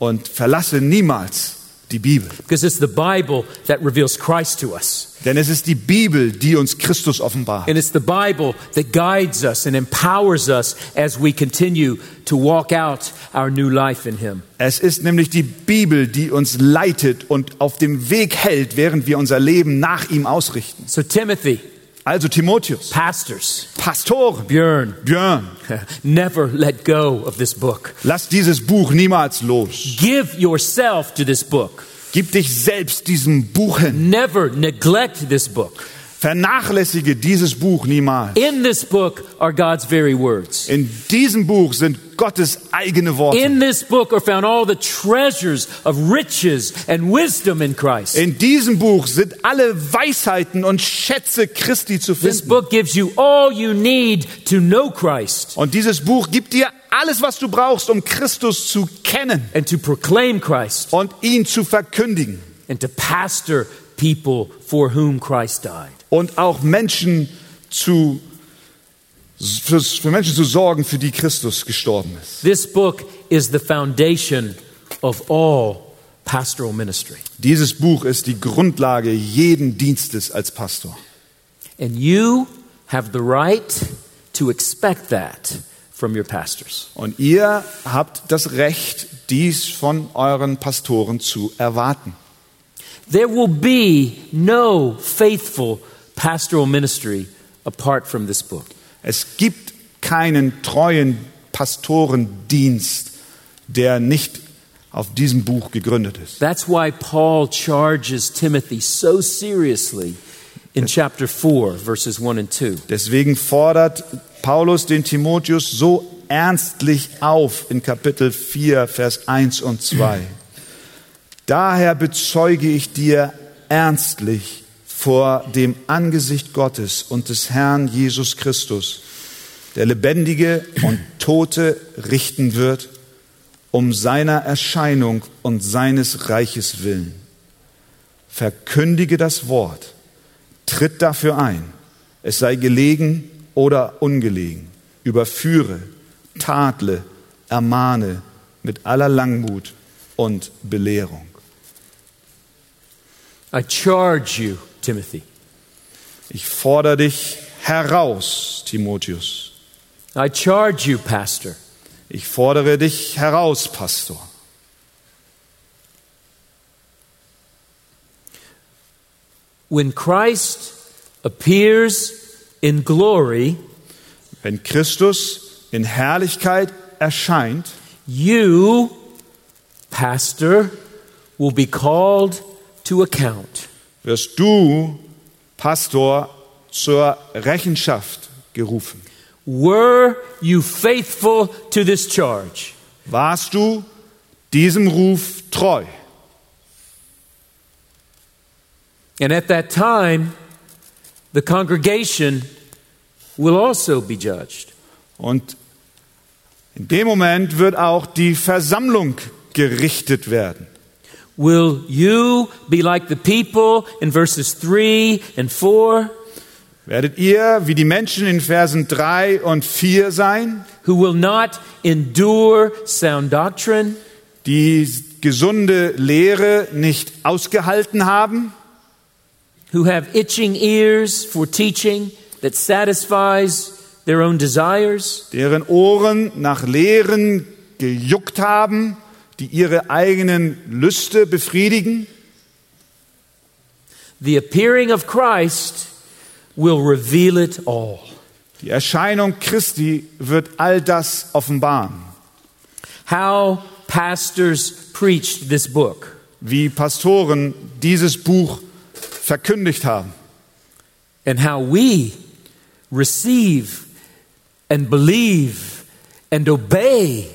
und verlasse niemals die Bibel. Because it's the Bible that reveals Christ to us. Denn es ist die Bibel, die uns Christus offenbart. And it's the Bible that guides us and empowers us as we continue to walk out our new life in Him. Es ist nämlich die Bibel, die uns leitet und auf dem Weg hält, während wir unser Leben nach ihm ausrichten. So, Timothy, Also Timotheus, pastors, Pastoren, Björn, Björn, never let go of this book. lass dieses Buch niemals los. Give yourself to this book. Gib dich selbst diesem Buch hin. Never neglect this book. Vernachlässige dieses Buch niemals. In this book are God's very words. In diesem Buch sind Gottes eigene Worte. In this book are found all the treasures of riches and wisdom in Christ. In diesem Buch sind alle Weisheiten und Schätze Christi zu This finden. book gives you all you need to know Christ Und dieses Buch gibt dir alles, was du brauchst, um Christus zu kennen and to proclaim Christ und ihn zu verkündigen and to pastor people for whom Christ died. Und auch Menschen zu für, für Menschen zu sorgen, für die Christus gestorben ist. This book is the foundation of all pastoral ministry. Dieses Buch ist die Grundlage jeden Dienstes als Pastor. And you have the right to expect that from your pastors. Und ihr habt das Recht, dies von euren Pastoren zu erwarten. There will be no faithful pastoral ministry apart from this book. Es gibt keinen treuen Pastorendienst, der nicht auf diesem Buch gegründet ist. That's why Paul charges Timothy so seriously in chapter 4, verses 1 and 2. Deswegen fordert Paulus den Timotheus so ernstlich auf in Kapitel 4, Vers 1 und 2. Daher bezeuge ich dir ernstlich vor dem Angesicht Gottes und des Herrn Jesus Christus, der Lebendige und Tote richten wird, um seiner Erscheinung und seines Reiches willen. verkündige das Wort, tritt dafür ein, es sei gelegen oder ungelegen, überführe, tadle, ermahne mit aller Langmut und Belehrung. I charge you, Timothy. Ich fordere dich heraus, Timotheus. I charge you, Pastor. Ich fordere dich heraus, Pastor. When Christ appears in glory, Wenn Christus in Herrlichkeit erscheint, you, Pastor, will be called to account. Wirst du, Pastor, zur Rechenschaft gerufen. Were you faithful to this charge? Warst du diesem Ruf treu? And at that time, the congregation will also be judged. Und in dem Moment wird auch die Versammlung gerichtet werden. Will you be like the people in verses 3 and 4 Werdet ihr wie die Menschen in Versen 3 und 4 sein, who will not endure sound doctrine, die gesunde Lehre nicht ausgehalten haben, who have itching ears for teaching that satisfies their own desires? deren Ohren nach Lehren gejuckt haben, die ihre eigenen Lüste befriedigen? The appearing of Christ will reveal it all. Die Erscheinung Christi wird all das offenbaren, How pastors preached this book. wie Pastoren dieses Buch verkündigt haben and how we receive and believe and obey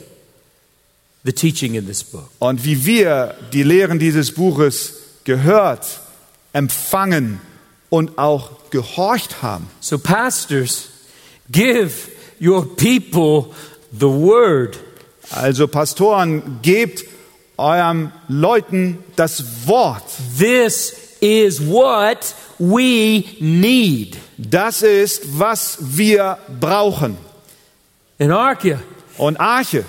the teaching in this book. und wie wir die Lehren dieses Buches gehört, empfangen und auch gehorcht haben. So, pastors, give your people the word. Also Pastoren, gebt eurem Leuten das Wort. This is what we need. Das ist, was wir brauchen. And Arkia, Und Arche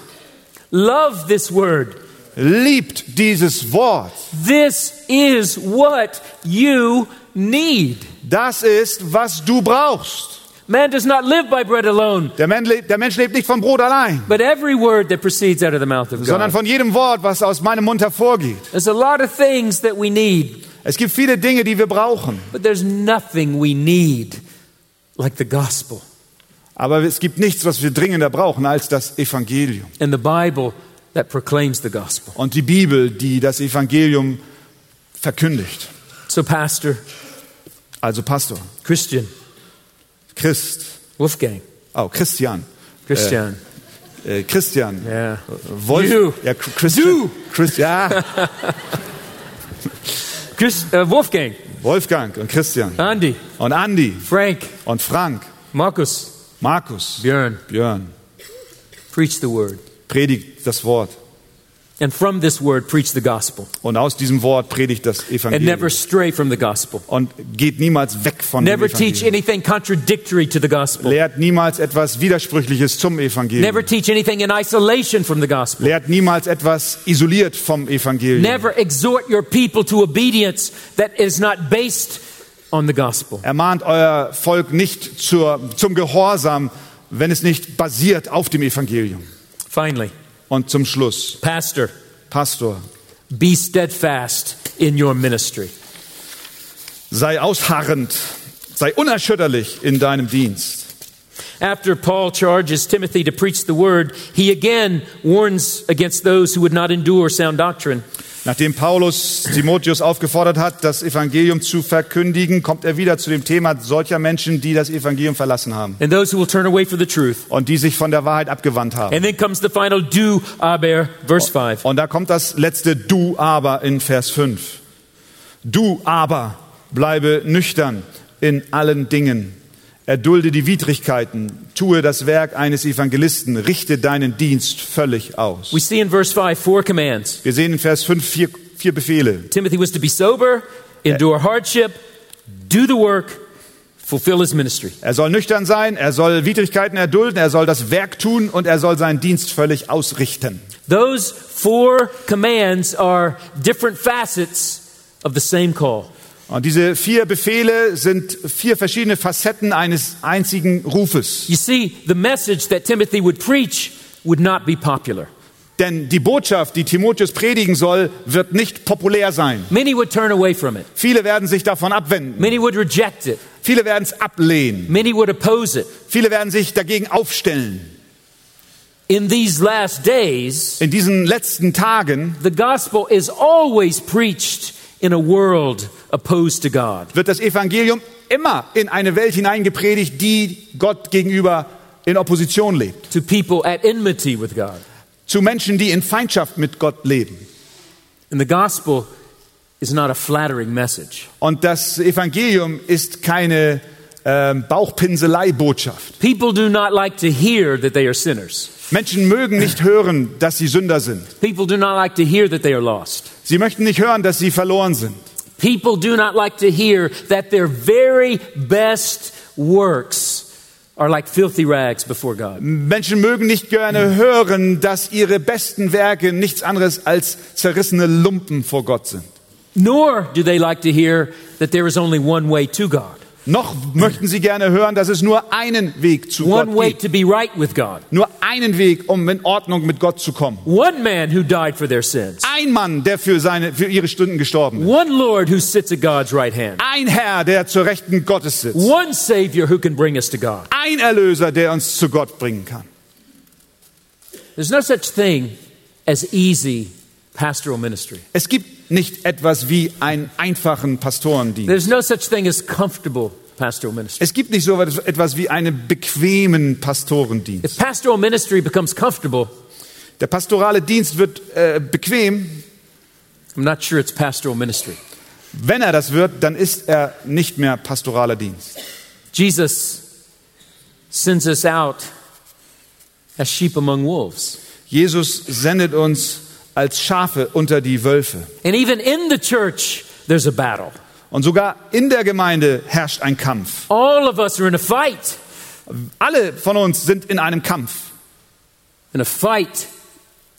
love this word. liebt dieses Wort. This is what you need. Das ist, was du brauchst. Man does not live by bread alone, Der Mensch, lebt, der Mensch lebt nicht vom Brot allein, but every word that proceeds out of the mouth of God. sondern von jedem Wort, was aus meinem Mund hervorgeht. There's a lot of things that we need. Es gibt viele Dinge, die wir brauchen, But there's nothing we need like the gospel. Aber es gibt nichts, was wir dringender brauchen als das Evangelium. And the Bible that proclaims the gospel. Und die Bibel, die das Evangelium verkündigt. So, Pastor, Also Pastor, Christian, Christ, Wolfgang, oh Christian, Christian, äh, Christian, yeah. Wolf, You. ja, Christian, Du. Christ, ja, Chris, uh, Wolfgang, Wolfgang und Christian. Andy, und Andy. Frank, und Frank, Marcus, Markus, Björn, Björn, preach the word. predigt das Wort And from this word, preach the gospel. und aus diesem Wort predigt das And never Evangelium stray from the gospel. und geht niemals weg von dem Never teach Evangelium. anything contradictory to the gospel. Lehrt niemals etwas Widersprüchliches zum Evangelium. Never teach anything in isolation from the gospel. Lehrt niemals etwas isoliert vom Evangelium. Never exhort your people to obedience that is not based. Ermahnt euer Volk nicht zur, zum Gehorsam, wenn es nicht basiert auf dem Evangelium. Finally, Und zum Schluss, Pastor, Pastor, be steadfast in your ministry. sei ausharrend, sei unerschütterlich in deinem Dienst. After Paul charges Timothy to preach the word, he again warns against those who would not endure sound doctrine. Nachdem Paulus Timotheus aufgefordert hat, das Evangelium zu verkündigen, kommt er wieder zu dem Thema solcher Menschen, die das Evangelium verlassen haben and those who will turn away from the truth. und die sich von der Wahrheit abgewandt haben. And then comes the final do aber, verse 5. Und da kommt das letzte Du aber in Vers 5. Du aber bleibe nüchtern in allen Dingen. Erdulde die Widrigkeiten, tue das Werk eines Evangelisten, richte deinen Dienst völlig aus. We see in verse 5 four commands. Wir sehen in Vers 5 vier, vier Befehle. Timothy was to be sober, endure hardship, do the work, fulfill his ministry. Er soll nüchtern sein, er soll Widrigkeiten erdulden, er soll das Werk tun und er soll seinen Dienst völlig ausrichten. Those four commands are different facets of the same call. Und diese vier Befehle sind vier verschiedene Facetten eines einzigen Rufes. You see, the message that Timothy would preach would not be popular. Denn die Botschaft, die Timotheus predigen soll, wird nicht populär sein. Many would turn away from it. Viele werden sich davon abwenden. Many would reject it. Viele werden es ablehnen. Many would oppose it. Viele werden sich dagegen aufstellen. In these last days, In diesen letzten Tagen the gospel is always preached in a world opposed to God. wird das Evangelium immer in eine Welt hineingepredigt, die Gott gegenüber in Opposition lebt. to people at enmity with God. Zu Menschen, die in Feindschaft mit Gott leben. And the gospel is not a flattering message. Und das Evangelium ist keine ähm, Bauchpinselei-Botschaft. People do not like to hear that they are sinners. Menschen mögen nicht hören, dass sie Sünder sind. People do not like to hear that they are lost. Sie möchten nicht hören, dass sie verloren sind. People do not like to hear that their very best works are like filthy rags before God. Menschen mögen nicht gerne hören, dass ihre besten Werke nichts anderes als zerrissene Lumpen vor Gott sind. Nor do they like to hear that there is only one way to God, Noch möchten sie gerne hören, dass es nur einen Weg zu one Gott way gibt. to be right with God, Nur einen Weg, um in Ordnung mit Gott zu kommen. one man who died for their sins, Ein Mann, der für, seine, für ihre Stunden gestorben ist. one Lord who sits at God's right hand, Ein Herr, der zur Rechten Gottes sitzt. one Savior who can bring us to God. Ein Erlöser, der uns zu Gott bringen kann. There's no such thing as easy pastoral ministry. Es gibt nicht etwas wie einen einfachen Pastorendienst. There's no such thing as comfortable pastoral ministry. Es gibt nicht so etwas wie einen bequemen Pastorendienst. If pastoral ministry becomes comfortable, Der pastorale Dienst wird äh, bequem. I'm not sure it's pastoral ministry. Wenn er das wird, dann ist er nicht mehr pastoraler Dienst. Jesus sends us out as sheep among wolves. Jesus sendet uns als Schafe unter die Wölfe. And even in the church, there's a battle. Und sogar in der Gemeinde herrscht ein Kampf. All of us are in a fight, Alle von uns sind in einem Kampf. in a fight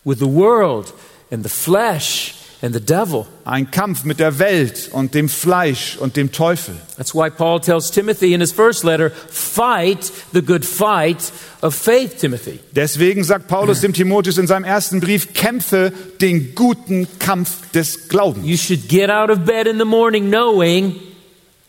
with the world and the flesh. Ein Kampf mit der Welt und dem Fleisch und dem Teufel. That's why Paul tells Timothy in his first letter, fight the good fight of faith, Timothy. Deswegen sagt Paulus dem Timotheus in seinem ersten Brief, kämpfe den guten Kampf des Glaubens. You should get out of bed in the morning knowing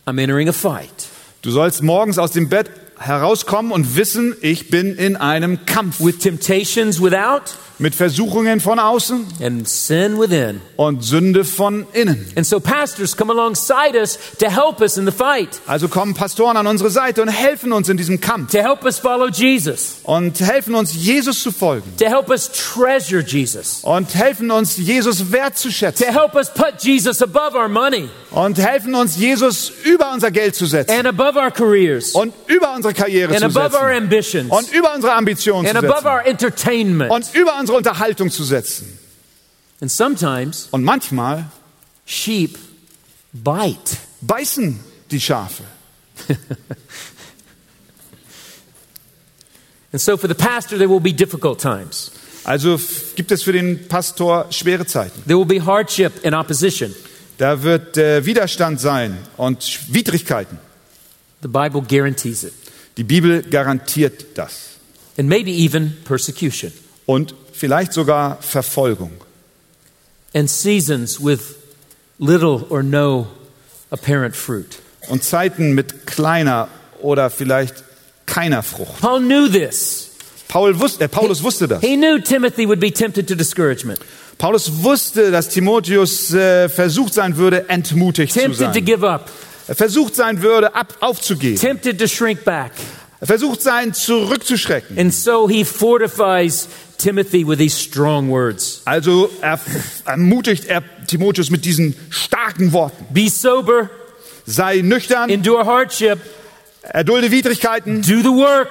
I'm entering a fight. Du sollst morgens aus dem Bett herauskommen und wissen, ich bin in einem Kampf With temptations without mit Versuchungen von außen and sin within. und Sünde von innen. And so pastors come alongside us to help us in the fight, Also kommen Pastoren an unsere Seite und helfen uns in diesem Kampf. To help us follow Jesus, und helfen uns, Jesus zu folgen. To help us treasure Jesus, und helfen uns, Jesus wertzuschätzen. To help us put Jesus above our money. Und helfen uns, Jesus über unser Geld zu setzen. And above our careers. Und über unsere Karriere and zu above our setzen ambitions. Und über unsere Ambitionen and zu above setzen. our entertainment. und über unsere Unterhaltung zu setzen. And sometimes Und manchmal sheep bite. beißen die Schafe. And so for the pastor, there will be difficult times. Also gibt es für den Pastor schwere Zeiten. There will be hardship and opposition. Da wird äh, Widerstand sein und Widrigkeiten. The Bible guarantees it. Die Bibel garantiert das. And maybe even persecution. Und vielleicht sogar Verfolgung. And seasons with little or no apparent fruit. Und Zeiten mit kleiner oder vielleicht keiner Frucht. Paul knew this. Paul wusste, äh, Paulus wusste das. He knew Timothy would be tempted to discouragement, Paulus wusste, dass Timotheus äh, versucht sein würde, entmutigt zu tempted to sein. give up, Er versucht sein würde, ab, aufzugeben. tempted to shrink back. Er versucht sein, zurückzuschrecken. And so he fortifies Timothy with these strong words. Also er, ermutigt er Timotheus mit diesen starken Worten. Be sober, Sei nüchtern, endure hardship, erdulde Widrigkeiten, do the work,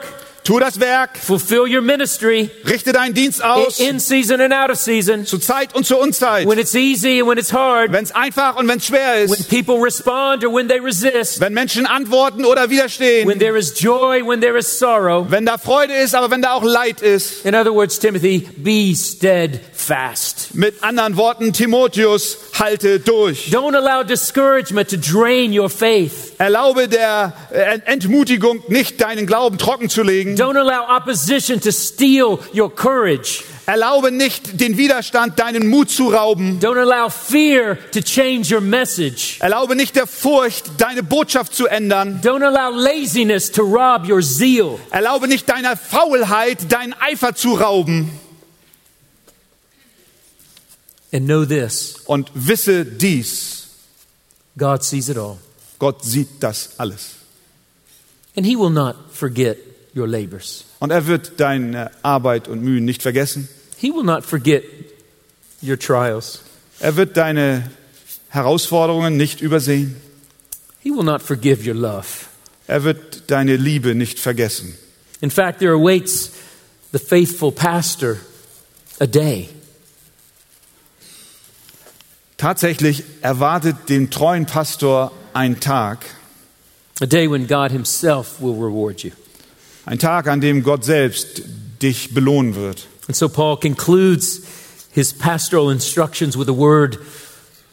Tu das Werk, fulfill your ministry richte deinen Dienst aus, in season and out of season, zu Zeit und zur Unzeit. when it's easy and when it's hard, Wenn es einfach und wenn es schwer when ist. people respond or when they resist, Wenn Menschen antworten oder when widerstehen. there is joy, when there is sorrow. Wenn da Freude ist, aber wenn da auch Leid ist. In other words, Timothy, be steadfast. Mit anderen Worten, Timotheus, halte durch. Don't allow discouragement to drain your faith. Erlaube der äh, Entmutigung nicht deinen Glauben trocken zu legen. Don't allow opposition to steal your courage. Erlaube nicht den Widerstand deinen Mut zu rauben. Don't allow fear to change your message. Erlaube nicht der Furcht deine Botschaft zu ändern. Don't allow laziness to rob your zeal. Erlaube nicht deiner Faulheit deinen Eifer zu rauben. And know this Und wisse dies, God sees it all. Gott sieht das alles. And He will not forget your labors. Und er wird deine Arbeit und Mühen nicht vergessen. He will not forget your trials. Er wird deine Herausforderungen nicht übersehen. He will not forgive your love. Er wird deine Liebe nicht vergessen. In fact, there awaits the faithful pastor a day Tatsächlich erwartet den treuen Pastor ein Tag, a day when God Himself will reward you. Ein Tag, an dem Gott selbst dich belohnen wird. And so Paul concludes his pastoral instructions with a word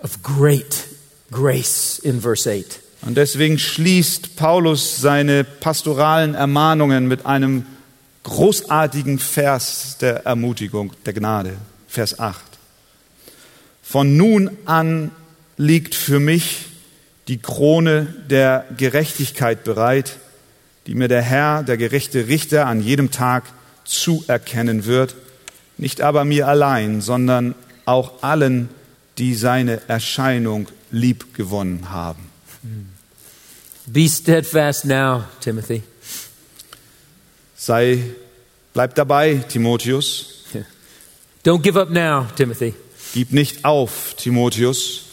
of great grace in verse 8. Und deswegen schließt Paulus seine pastoralen Ermahnungen mit einem großartigen Vers der Ermutigung, der Gnade, Vers 8. Von nun an liegt für mich die Krone der Gerechtigkeit bereit, die mir der Herr, der gerechte Richter, an jedem Tag zuerkennen wird, nicht aber mir allein, sondern auch allen, die seine Erscheinung liebgewonnen haben. Be steadfast now, Timothy. Sei, bleib dabei, Timotheus. Don't give up now, Timothy, Gib nicht auf, Timotheus,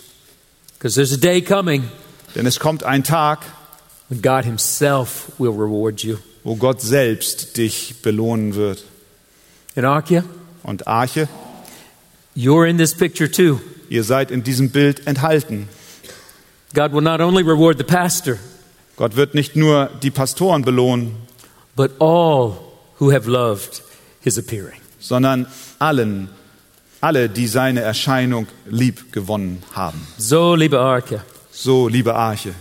because there's a day coming denn es kommt ein Tag, God Himself will reward you. wo Gott selbst dich belohnen wird. And Arkia, Und Arche, you're in this picture too. ihr seid in diesem Bild enthalten. God will not only reward the pastor, Gott wird nicht nur die Pastoren belohnen, but all who have loved His appearing. sondern allen, alle, die seine Erscheinung lieb gewonnen haben. So, liebe Arkia, So, liebe Arche,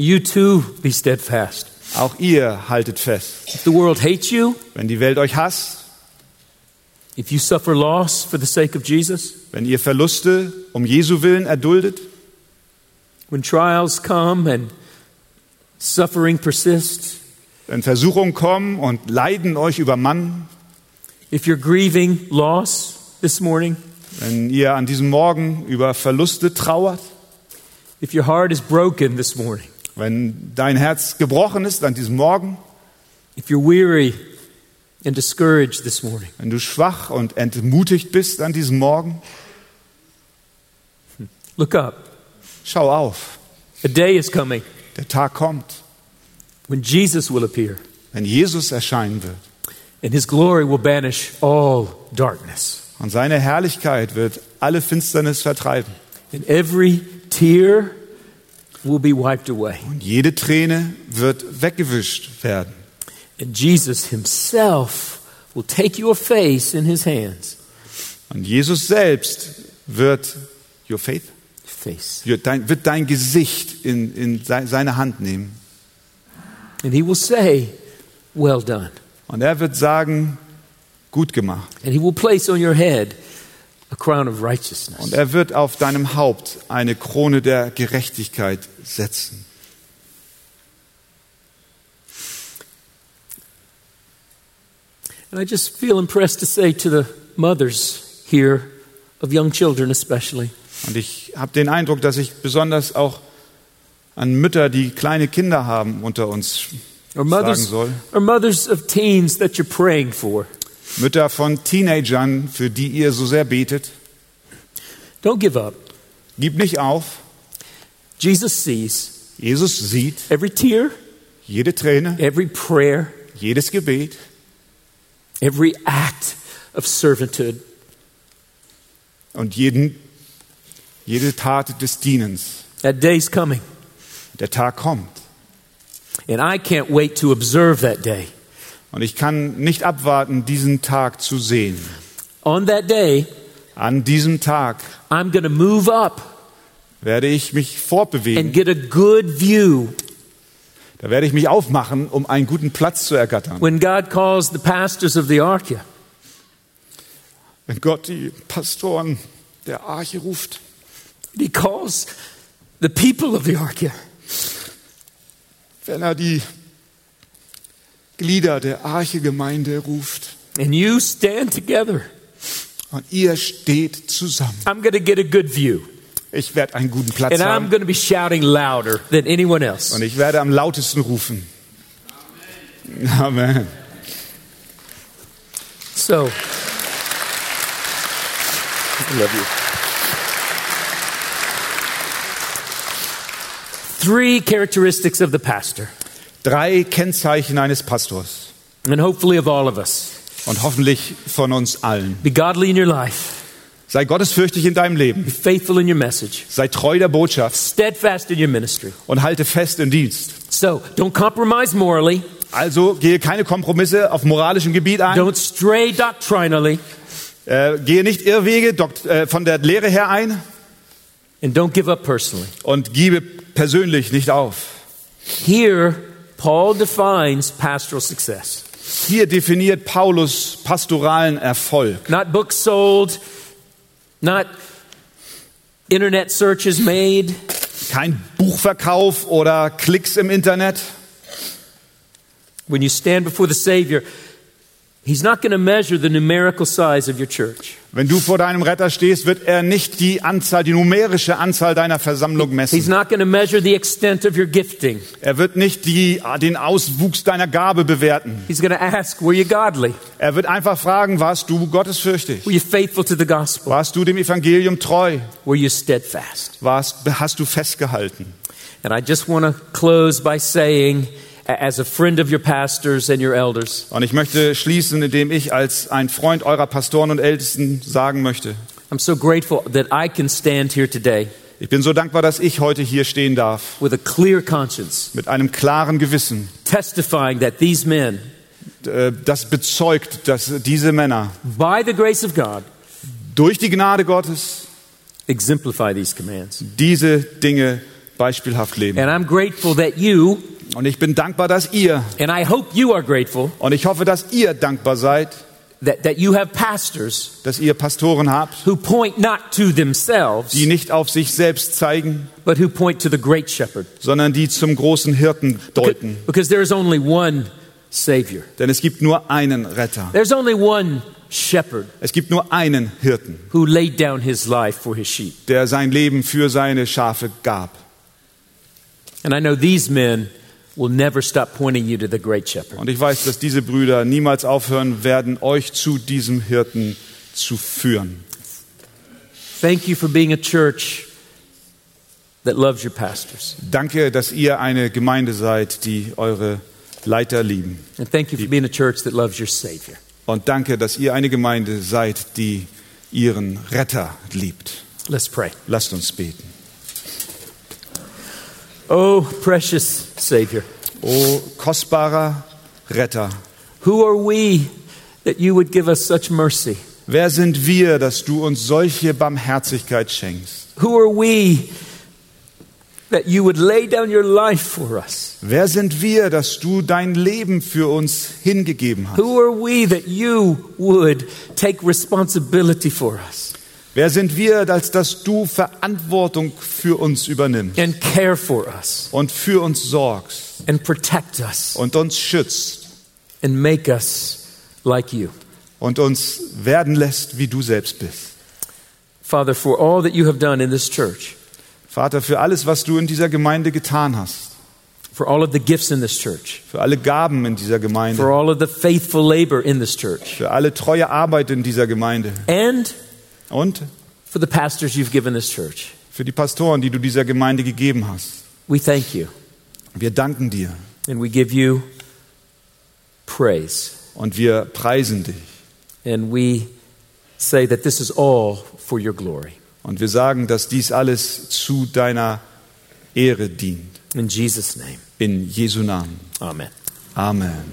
you too be steadfast. auch ihr haltet fest. If the world hates you, Wenn die Welt euch hasst, if you suffer loss for the sake of Jesus, wenn ihr Verluste um Jesu willen erduldet, when trials come and suffering persists, wenn Versuchungen kommen und Leiden euch übermannen, if you're grieving loss this morning, wenn ihr an diesem Morgen über Verluste trauert, if your heart is broken this morning, wenn dein Herz gebrochen ist an diesem Morgen, if you're weary and discouraged this morning, wenn du schwach und entmutigt bist an diesem Morgen, look up. schau auf. A day is coming Der Tag kommt, when Jesus will appear wenn Jesus erscheinen wird. and his glory will banish all darkness. Und seine Herrlichkeit wird alle Finsternis vertreiben. And every tear will be wiped away. Und jede Träne wird weggewischt werden. And Jesus himself will take your face in his hands. Und Jesus selbst wird, your faith, Face. wird dein, wird dein Gesicht in, in se- seine Hand nehmen. And he will say, Well done. Und er wird sagen, gut gemacht. And he will place on your head a crown of righteousness. Und er wird auf deinem Haupt eine Krone der Gerechtigkeit setzen. And I just feel impressed to say to the mothers here, of young children especially, Und ich habe den Eindruck, dass ich besonders auch an Mütter, die kleine Kinder haben, unter uns or sagen mothers, soll. or mothers of teens that you're praying for. Mütter von Teenagern, für die ihr so sehr betet. Don't give up. Gib nicht auf. Jesus sees Jesus sieht every tear, jede Träne, every prayer, jedes Gebet. every act of servanthood. und jeden, jede Tat des Dienens. That day's coming, Der Tag kommt. and I can't wait to observe that day. Und ich kann nicht abwarten, diesen Tag zu sehen. On that day, An diesem Tag I'm going to move up werde ich mich and fortbewegen. get a good view Da werde ich mich aufmachen, um einen guten Platz zu ergattern. when God calls the pastors of the Arca. Wenn Gott die Pastoren der Arche ruft, He calls the people of the Arca. wenn er die Glieder der Arche-Gemeinde ruft And you stand together. und ihr steht zusammen. I'm going to get a good view. Ich werde einen guten Platz And I'm haben going to be shouting louder than anyone else. und ich werde am lautesten rufen. Amen. So, I love you. Three characteristics of the pastor, Drei Kennzeichen eines Pastors and hopefully of all of us. und hoffentlich von uns allen. Be godly in your life, Sei gottesfürchtig in deinem Leben, be faithful in your message, sei treu der Botschaft steadfast in your ministry. und halte fest im Dienst. So, don't compromise morally, Also gehe keine Kompromisse auf moralischem Gebiet ein, don't stray doctrinally, äh, gehe nicht Irrwege äh, von der Lehre her ein and don't give up personally. und gebe persönlich nicht auf. Here, Paul defines pastoral success. Hier definiert Paulus pastoralen Erfolg. Not books sold, not internet searches made, Kein Buchverkauf oder Klicks im Internet. when you stand before the Savior, He's not going to measure the numerical size of your church. Wenn du vor deinem Retter stehst, wird er nicht die Anzahl, die numerische Anzahl deiner Versammlung He's messen. not going to measure the extent of your gifting. Er wird nicht die, den Auswuchs deiner Gabe bewerten. He's going to ask, Were you godly? Er wird einfach fragen, warst du gottesfürchtig? Were you faithful to the gospel? Warst du dem Evangelium treu? Were you steadfast? Warst, hast du festgehalten? And I just want to close by saying, as a friend of your pastors and your elders, Und ich möchte schließen, indem ich als ein Freund eurer Pastoren und Ältesten sagen möchte, I'm so grateful that I can stand here today ich bin so dankbar, dass ich heute hier stehen darf, with a clear conscience, mit einem klaren Gewissen, testifying that these men, äh, das bezeugt, dass diese Männer by the grace of God, durch die Gnade Gottes exemplify these commands. diese Dinge beispielhaft leben. And I'm grateful that you, Und ich bin dankbar, dass ihr, and I hope you are grateful, und ich hoffe, dass ihr dankbar seid, that, that you have pastors dass ihr Pastoren habt, who point not to themselves, die nicht auf sich selbst zeigen, but who point to the great shepherd. sondern die zum großen Hirten deuten. Because there is only one Savior. Denn es gibt nur einen Retter. There's only one shepherd Es gibt nur einen Hirten, who laid down his life for his sheep. der sein Leben für seine Schafe gab. And I know these men will never stop pointing you to the great shepherd. Und ich weiß, dass diese Brüder niemals aufhören werden, euch zu diesem Hirten zu führen. Thank you for being a church that loves your pastors. Danke, dass ihr eine Gemeinde seid, die eure Leiter lieben. And thank you for being a church that loves your Savior. Und danke, dass ihr eine Gemeinde seid, die ihren Retter liebt. Let's pray. Lasst uns beten. Oh, precious Savior, O kostbarer Retter, who are we that you would give us such mercy? wer sind wir, dass du uns solche Barmherzigkeit schenkst? Who are we that you would lay down your life for us? Wer sind wir, dass du dein Leben für uns hingegeben hast? Who are we that you would take responsibility for us Wer sind wir, als dass du Verantwortung für uns übernimmst? And care for us. Und für uns sorgst. And protect us. Und uns schützt. And make us like you? und uns werden lässt, wie du selbst bist? Father, for all that you have done in this church, Vater, für alles, was du in dieser Gemeinde getan hast, for all of the gifts in this church, für alle Gaben in dieser for Gemeinde, all of the faithful labor in this church, für alle treue Arbeit in dieser Gemeinde. and und for the pastors you've given this church. für die Pastoren, die du dieser Gemeinde gegeben hast. We thank you Wir danken dir and we give you praise. Und wir preisen dich. And we say that this is all for your glory. Und wir sagen, dass dies alles zu deiner Ehre dient. In Jesus' name, In Jesu Namen. amen. Amen.